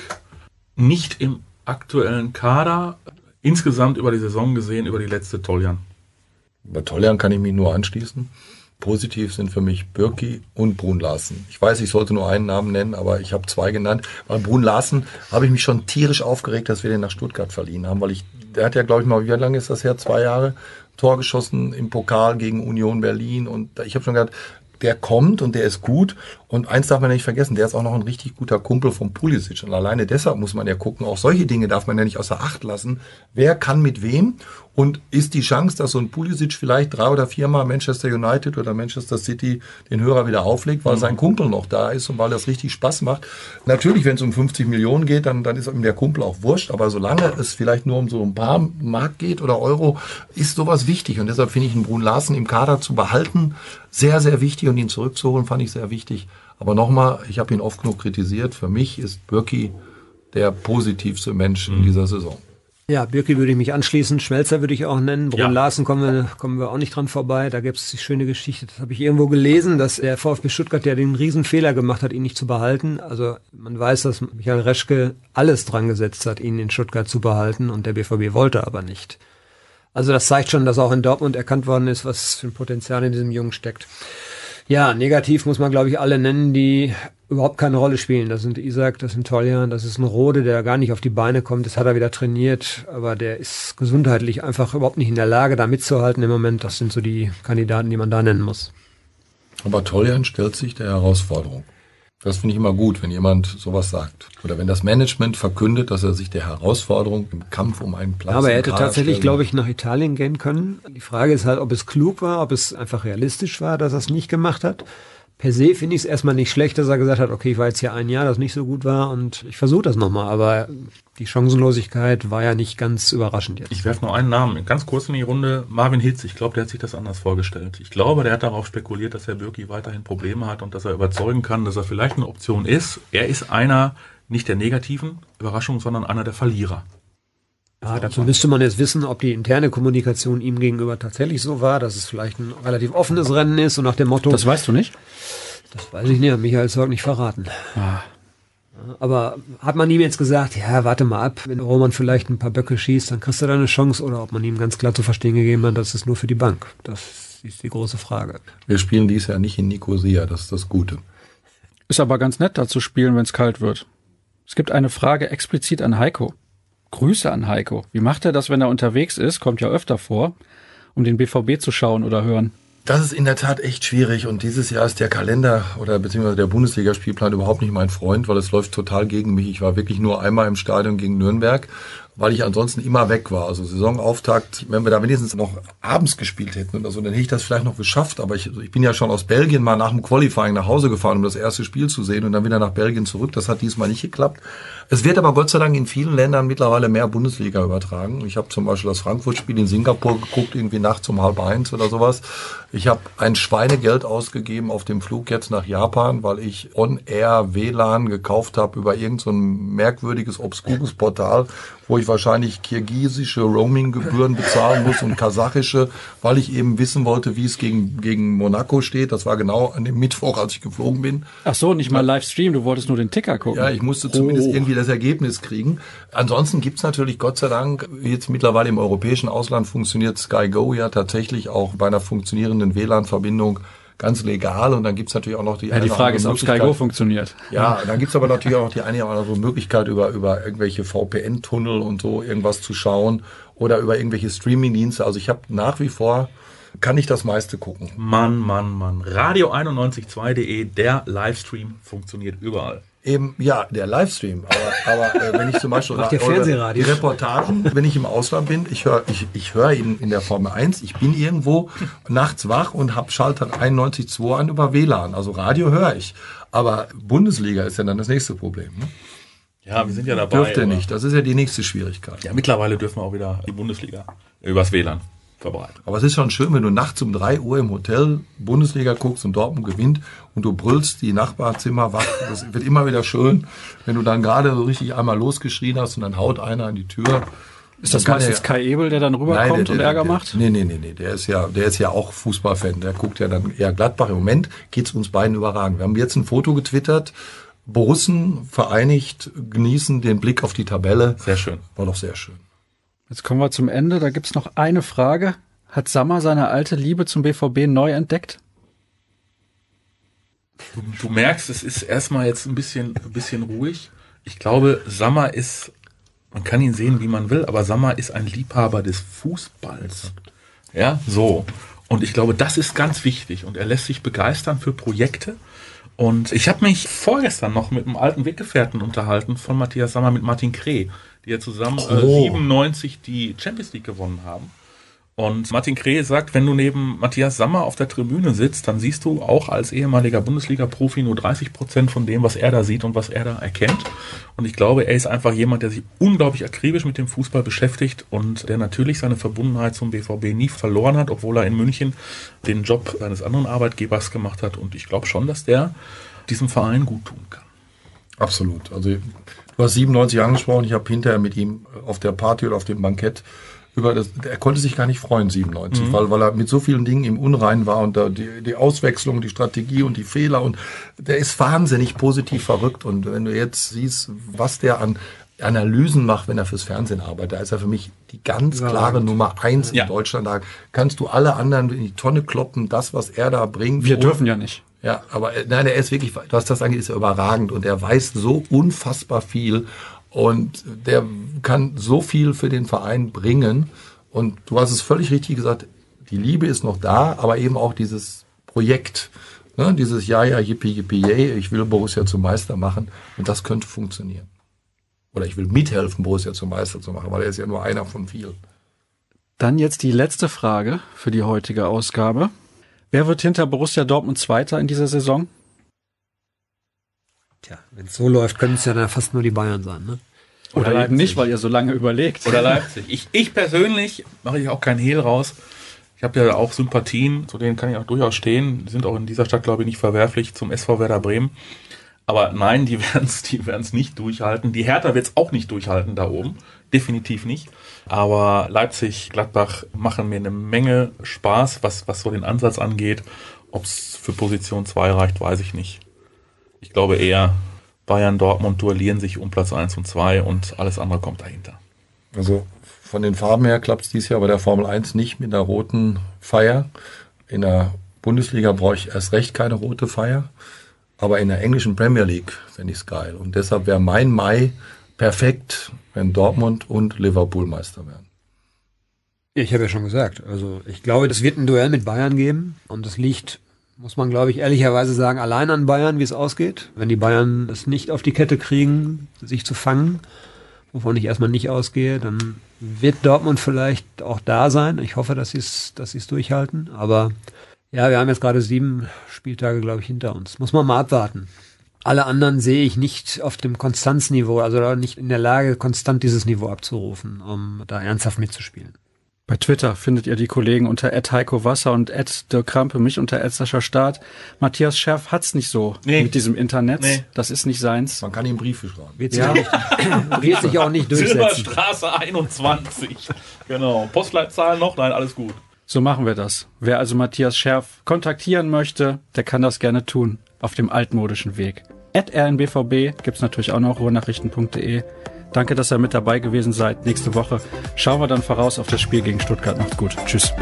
nicht im aktuellen Kader. Insgesamt über die Saison gesehen, über die letzte Toljan. Bei Toljan kann ich mich nur anschließen. Positiv sind für mich Birki und Brun Larsen. Ich weiß, ich sollte nur einen Namen nennen, aber ich habe zwei genannt. Bei Brun Larsen habe ich mich schon tierisch aufgeregt, dass wir den nach Stuttgart verliehen haben, weil ich, der hat ja, glaube ich mal, wie lange ist das her? Zwei Jahre Tor geschossen im Pokal gegen Union Berlin und ich habe schon gedacht, der kommt und der ist gut. Und eins darf man nicht vergessen, der ist auch noch ein richtig guter Kumpel vom Pulisic. Und alleine deshalb muss man ja gucken, auch solche Dinge darf man ja nicht außer Acht lassen. Wer kann mit wem? Und ist die Chance, dass so ein Pulisic vielleicht drei oder viermal Manchester United oder Manchester City den Hörer wieder auflegt, weil mhm. sein Kumpel noch da ist und weil das richtig Spaß macht. Natürlich, wenn es um 50 Millionen geht, dann, dann ist ihm der Kumpel auch wurscht. Aber solange es vielleicht nur um so ein paar Mark geht oder Euro, ist sowas wichtig. Und deshalb finde ich einen Brun Larsen im Kader zu behalten sehr, sehr wichtig und ihn zurückzuholen fand ich sehr wichtig. Aber nochmal, ich habe ihn oft genug kritisiert. Für mich ist Birki der positivste Mensch mhm. in dieser Saison. Ja, Birki würde ich mich anschließen. Schmelzer würde ich auch nennen. Brun ja. Larsen kommen wir, kommen wir auch nicht dran vorbei. Da gibt es die schöne Geschichte, das habe ich irgendwo gelesen, dass der VfB Stuttgart ja den Riesenfehler gemacht hat, ihn nicht zu behalten. Also man weiß, dass Michael Reschke alles dran gesetzt hat, ihn in Stuttgart zu behalten und der BVB wollte aber nicht. Also das zeigt schon, dass auch in Dortmund erkannt worden ist, was für ein Potenzial in diesem Jungen steckt. Ja, negativ muss man, glaube ich, alle nennen, die überhaupt keine Rolle spielen. Das sind Isaac, das sind Toljan, das ist ein Rode, der gar nicht auf die Beine kommt. Das hat er wieder trainiert, aber der ist gesundheitlich einfach überhaupt nicht in der Lage, da mitzuhalten im Moment. Das sind so die Kandidaten, die man da nennen muss. Aber Toljan stellt sich der Herausforderung. Das finde ich immer gut, wenn jemand sowas sagt. Oder wenn das Management verkündet, dass er sich der Herausforderung im Kampf um einen Platz. Aber er hätte tatsächlich, glaube ich, nach Italien gehen können. Die Frage ist halt, ob es klug war, ob es einfach realistisch war, dass er es nicht gemacht hat per se finde ich es erstmal nicht schlecht, dass er gesagt hat, okay, ich war jetzt hier ein Jahr, das nicht so gut war und ich versuche das nochmal, aber die Chancenlosigkeit war ja nicht ganz überraschend jetzt. Ich werfe nur einen Namen, ganz kurz in die Runde, Marvin Hitz, ich glaube, der hat sich das anders vorgestellt. Ich glaube, der hat darauf spekuliert, dass Herr Birki weiterhin Probleme hat und dass er überzeugen kann, dass er vielleicht eine Option ist. Er ist einer, nicht der negativen Überraschung, sondern einer der Verlierer. Ja, dazu müsste man jetzt wissen, ob die interne Kommunikation ihm gegenüber tatsächlich so war, dass es vielleicht ein relativ offenes Rennen ist und nach dem Motto. Das weißt du nicht? Das weiß ich nicht, hat Michael Sorg nicht verraten. Ah. Aber hat man ihm jetzt gesagt, ja, warte mal ab, wenn Roman vielleicht ein paar Böcke schießt, dann kriegst du deine Chance, oder ob man ihm ganz klar zu verstehen gegeben hat, das ist nur für die Bank. Das ist die große Frage. Wir spielen dies Jahr nicht in Nicosia, das ist das Gute. Ist aber ganz nett, da zu spielen, wenn es kalt wird. Es gibt eine Frage explizit an Heiko. Grüße an Heiko. Wie macht er das, wenn er unterwegs ist? Kommt ja öfter vor, um den BVB zu schauen oder hören. Das ist in der Tat echt schwierig und dieses Jahr ist der Kalender oder beziehungsweise der Bundesligaspielplan überhaupt nicht mein Freund, weil es läuft total gegen mich. Ich war wirklich nur einmal im Stadion gegen Nürnberg weil ich ansonsten immer weg war. Also Saisonauftakt, wenn wir da wenigstens noch abends gespielt hätten oder so, dann hätte ich das vielleicht noch geschafft. Aber ich, ich bin ja schon aus Belgien mal nach dem Qualifying nach Hause gefahren, um das erste Spiel zu sehen und dann wieder nach Belgien zurück. Das hat diesmal nicht geklappt. Es wird aber Gott sei Dank in vielen Ländern mittlerweile mehr Bundesliga übertragen. Ich habe zum Beispiel das Frankfurt-Spiel in Singapur geguckt, irgendwie nachts um halb eins oder sowas. Ich habe ein Schweinegeld ausgegeben auf dem Flug jetzt nach Japan, weil ich On-Air WLAN gekauft habe über irgendein so merkwürdiges, obskures Portal, wo ich wahrscheinlich kirgisische Roaming-Gebühren bezahlen muss und kasachische, weil ich eben wissen wollte, wie es gegen, gegen Monaco steht. Das war genau an dem Mittwoch, als ich geflogen bin. Ach so, nicht mal Livestream, du wolltest nur den Ticker gucken. Ja, ich musste zumindest oh. irgendwie das Ergebnis kriegen. Ansonsten gibt's natürlich Gott sei Dank, jetzt mittlerweile im europäischen Ausland funktioniert Sky Go ja tatsächlich auch bei einer funktionierenden WLAN-Verbindung ganz legal und dann gibt's natürlich auch noch die ja, die Frage ist, ob SkyGo funktioniert. Ja, dann gibt's aber natürlich auch noch die eine oder andere Möglichkeit über über irgendwelche VPN-Tunnel und so irgendwas zu schauen oder über irgendwelche Streaming-Dienste. Also ich habe nach wie vor kann ich das meiste gucken. Mann, Mann, Mann. Radio912.de, der Livestream funktioniert überall. Eben, ja, der Livestream. Aber, aber äh, wenn ich zum Beispiel Ach, der Fernsehradio. die Reportagen, wenn ich im Ausland bin, ich höre ich, ich hör ihn in der Formel 1, ich bin irgendwo nachts wach und habe Schalter 91.2 an über WLAN. Also Radio höre ich. Aber Bundesliga ist ja dann das nächste Problem. Ne? Ja, wir sind ja dabei. Dürfte nicht. Das ist ja die nächste Schwierigkeit. Ja, mittlerweile dürfen wir auch wieder die Bundesliga übers WLAN. Verbreiten. Aber es ist schon schön, wenn du nachts um drei Uhr im Hotel Bundesliga guckst und Dortmund gewinnt und du brüllst die Nachbarzimmer wach. Das wird immer wieder schön, wenn du dann gerade so richtig einmal losgeschrien hast und dann haut einer an die Tür. Ist das kann meistens Kai Ebel, der dann Nein, rüberkommt der- und der- Ärger der, macht? Nee, nee, nee, nee. Der ist ja, der ist ja auch Fußballfan. Der guckt ja dann eher Gladbach. Im Moment geht's uns beiden überragend. Wir haben jetzt ein Foto getwittert. Borussen vereinigt genießen den Blick auf die Tabelle. Sehr schön. War doch sehr schön. Jetzt kommen wir zum Ende. Da gibt's noch eine Frage. Hat Sammer seine alte Liebe zum BVB neu entdeckt? Du, du merkst, es ist erstmal jetzt ein bisschen, ein bisschen ruhig. Ich glaube, Sammer ist, man kann ihn sehen, wie man will, aber Sammer ist ein Liebhaber des Fußballs. Ja, so. Und ich glaube, das ist ganz wichtig. Und er lässt sich begeistern für Projekte. Und ich habe mich vorgestern noch mit einem alten Weggefährten unterhalten von Matthias Sammer mit Martin Kreh, die ja zusammen äh, Oh. 97 die Champions League gewonnen haben. Und Martin Kreh sagt, wenn du neben Matthias Sammer auf der Tribüne sitzt, dann siehst du auch als ehemaliger Bundesliga-Profi nur 30 Prozent von dem, was er da sieht und was er da erkennt. Und ich glaube, er ist einfach jemand, der sich unglaublich akribisch mit dem Fußball beschäftigt und der natürlich seine Verbundenheit zum BVB nie verloren hat, obwohl er in München den Job seines anderen Arbeitgebers gemacht hat. Und ich glaube schon, dass der diesem Verein gut tun kann. Absolut. Also du hast 97 angesprochen. Ich habe hinterher mit ihm auf der Party oder auf dem Bankett über das, er konnte sich gar nicht freuen, 97, weil, weil er mit so vielen Dingen im Unrein war und da die, die Auswechslung, die Strategie und die Fehler und der ist wahnsinnig positiv verrückt und wenn du jetzt siehst, was der an Analysen macht, wenn er fürs Fernsehen arbeitet, da ist er für mich die ganz klare Nummer eins Ja. in Deutschland. Da kannst du alle anderen in die Tonne kloppen, das, was er da bringt. Wir dürfen ja nicht. Ja, aber äh, nein, er ist wirklich, was das angeht, ist er überragend und er weiß so unfassbar viel und der kann so viel für den Verein bringen. Und du hast es völlig richtig gesagt, die Liebe ist noch da, aber eben auch dieses Projekt, ne, dieses Ja, ja, yippie, yippie, yay, ich will Borussia zum Meister machen und das könnte funktionieren. Oder ich will mithelfen, Borussia zum Meister zu machen, weil er ist ja nur einer von vielen. Dann jetzt die letzte Frage für die heutige Ausgabe. Wer wird hinter Borussia Dortmund Zweiter in dieser Saison? Tja, wenn es so läuft, können es ja dann fast nur die Bayern sein, ne? Oder, Oder eben nicht, weil ihr so lange überlegt. Oder Leipzig. Ich, ich persönlich mache ich auch keinen Hehl raus. Ich habe ja auch Sympathien, zu denen kann ich auch durchaus stehen. Die sind auch in dieser Stadt, glaube ich, nicht verwerflich zum SV Werder Bremen. Aber nein, die [laughs] werden es die werden's nicht durchhalten. Die Hertha wird es auch nicht durchhalten da oben. Definitiv nicht. Aber Leipzig, Gladbach machen mir eine Menge Spaß, was, was so den Ansatz angeht. Ob es für Position 2 reicht, weiß ich nicht. Ich glaube eher, Bayern, Dortmund duellieren sich um Platz 1 und 2 und alles andere kommt dahinter. Also von den Farben her klappt es dieses Jahr bei der Formel 1 nicht mit einer roten Feier. In der Bundesliga brauche ich erst recht keine rote Feier. Aber in der englischen Premier League fände ich es geil. Und deshalb wäre mein Mai perfekt, wenn Dortmund und Liverpool Meister wären. Ich habe ja schon gesagt, also ich glaube, das wird ein Duell mit Bayern geben und das liegt, muss man glaube ich ehrlicherweise sagen, allein an Bayern, wie es ausgeht. Wenn die Bayern es nicht auf die Kette kriegen, sich zu fangen, wovon ich erstmal nicht ausgehe, dann wird Dortmund vielleicht auch da sein. Ich hoffe, dass sie dass sie es durchhalten. Aber ja, wir haben jetzt gerade sieben Spieltage, glaube ich, hinter uns. Muss man mal abwarten. Alle anderen sehe ich nicht auf dem Konstanzniveau, also nicht in der Lage, konstant dieses Niveau abzurufen, um da ernsthaft mitzuspielen. Bei Twitter findet ihr die Kollegen unter Heiko Wasser und Dirk Krampe, mich unter Sascha Staat. Matthias Scherf hat's nicht so Nee. mit diesem Internet. Nee. Das ist nicht seins. Man kann ihm Briefe schreiben. Wird sich, auch, nicht, wird sich auch nicht durchsetzen. Silberstraße 21. Genau. Postleitzahl noch? Nein, alles gut. So machen wir das. Wer also Matthias Scherf kontaktieren möchte, der kann das gerne tun. Auf dem altmodischen Weg. At rnbvb gibt's natürlich auch noch ruhrnachrichten.de. Danke, dass ihr mit dabei gewesen seid. Nächste Woche schauen wir dann voraus auf das Spiel gegen Stuttgart. Macht's gut. Tschüss.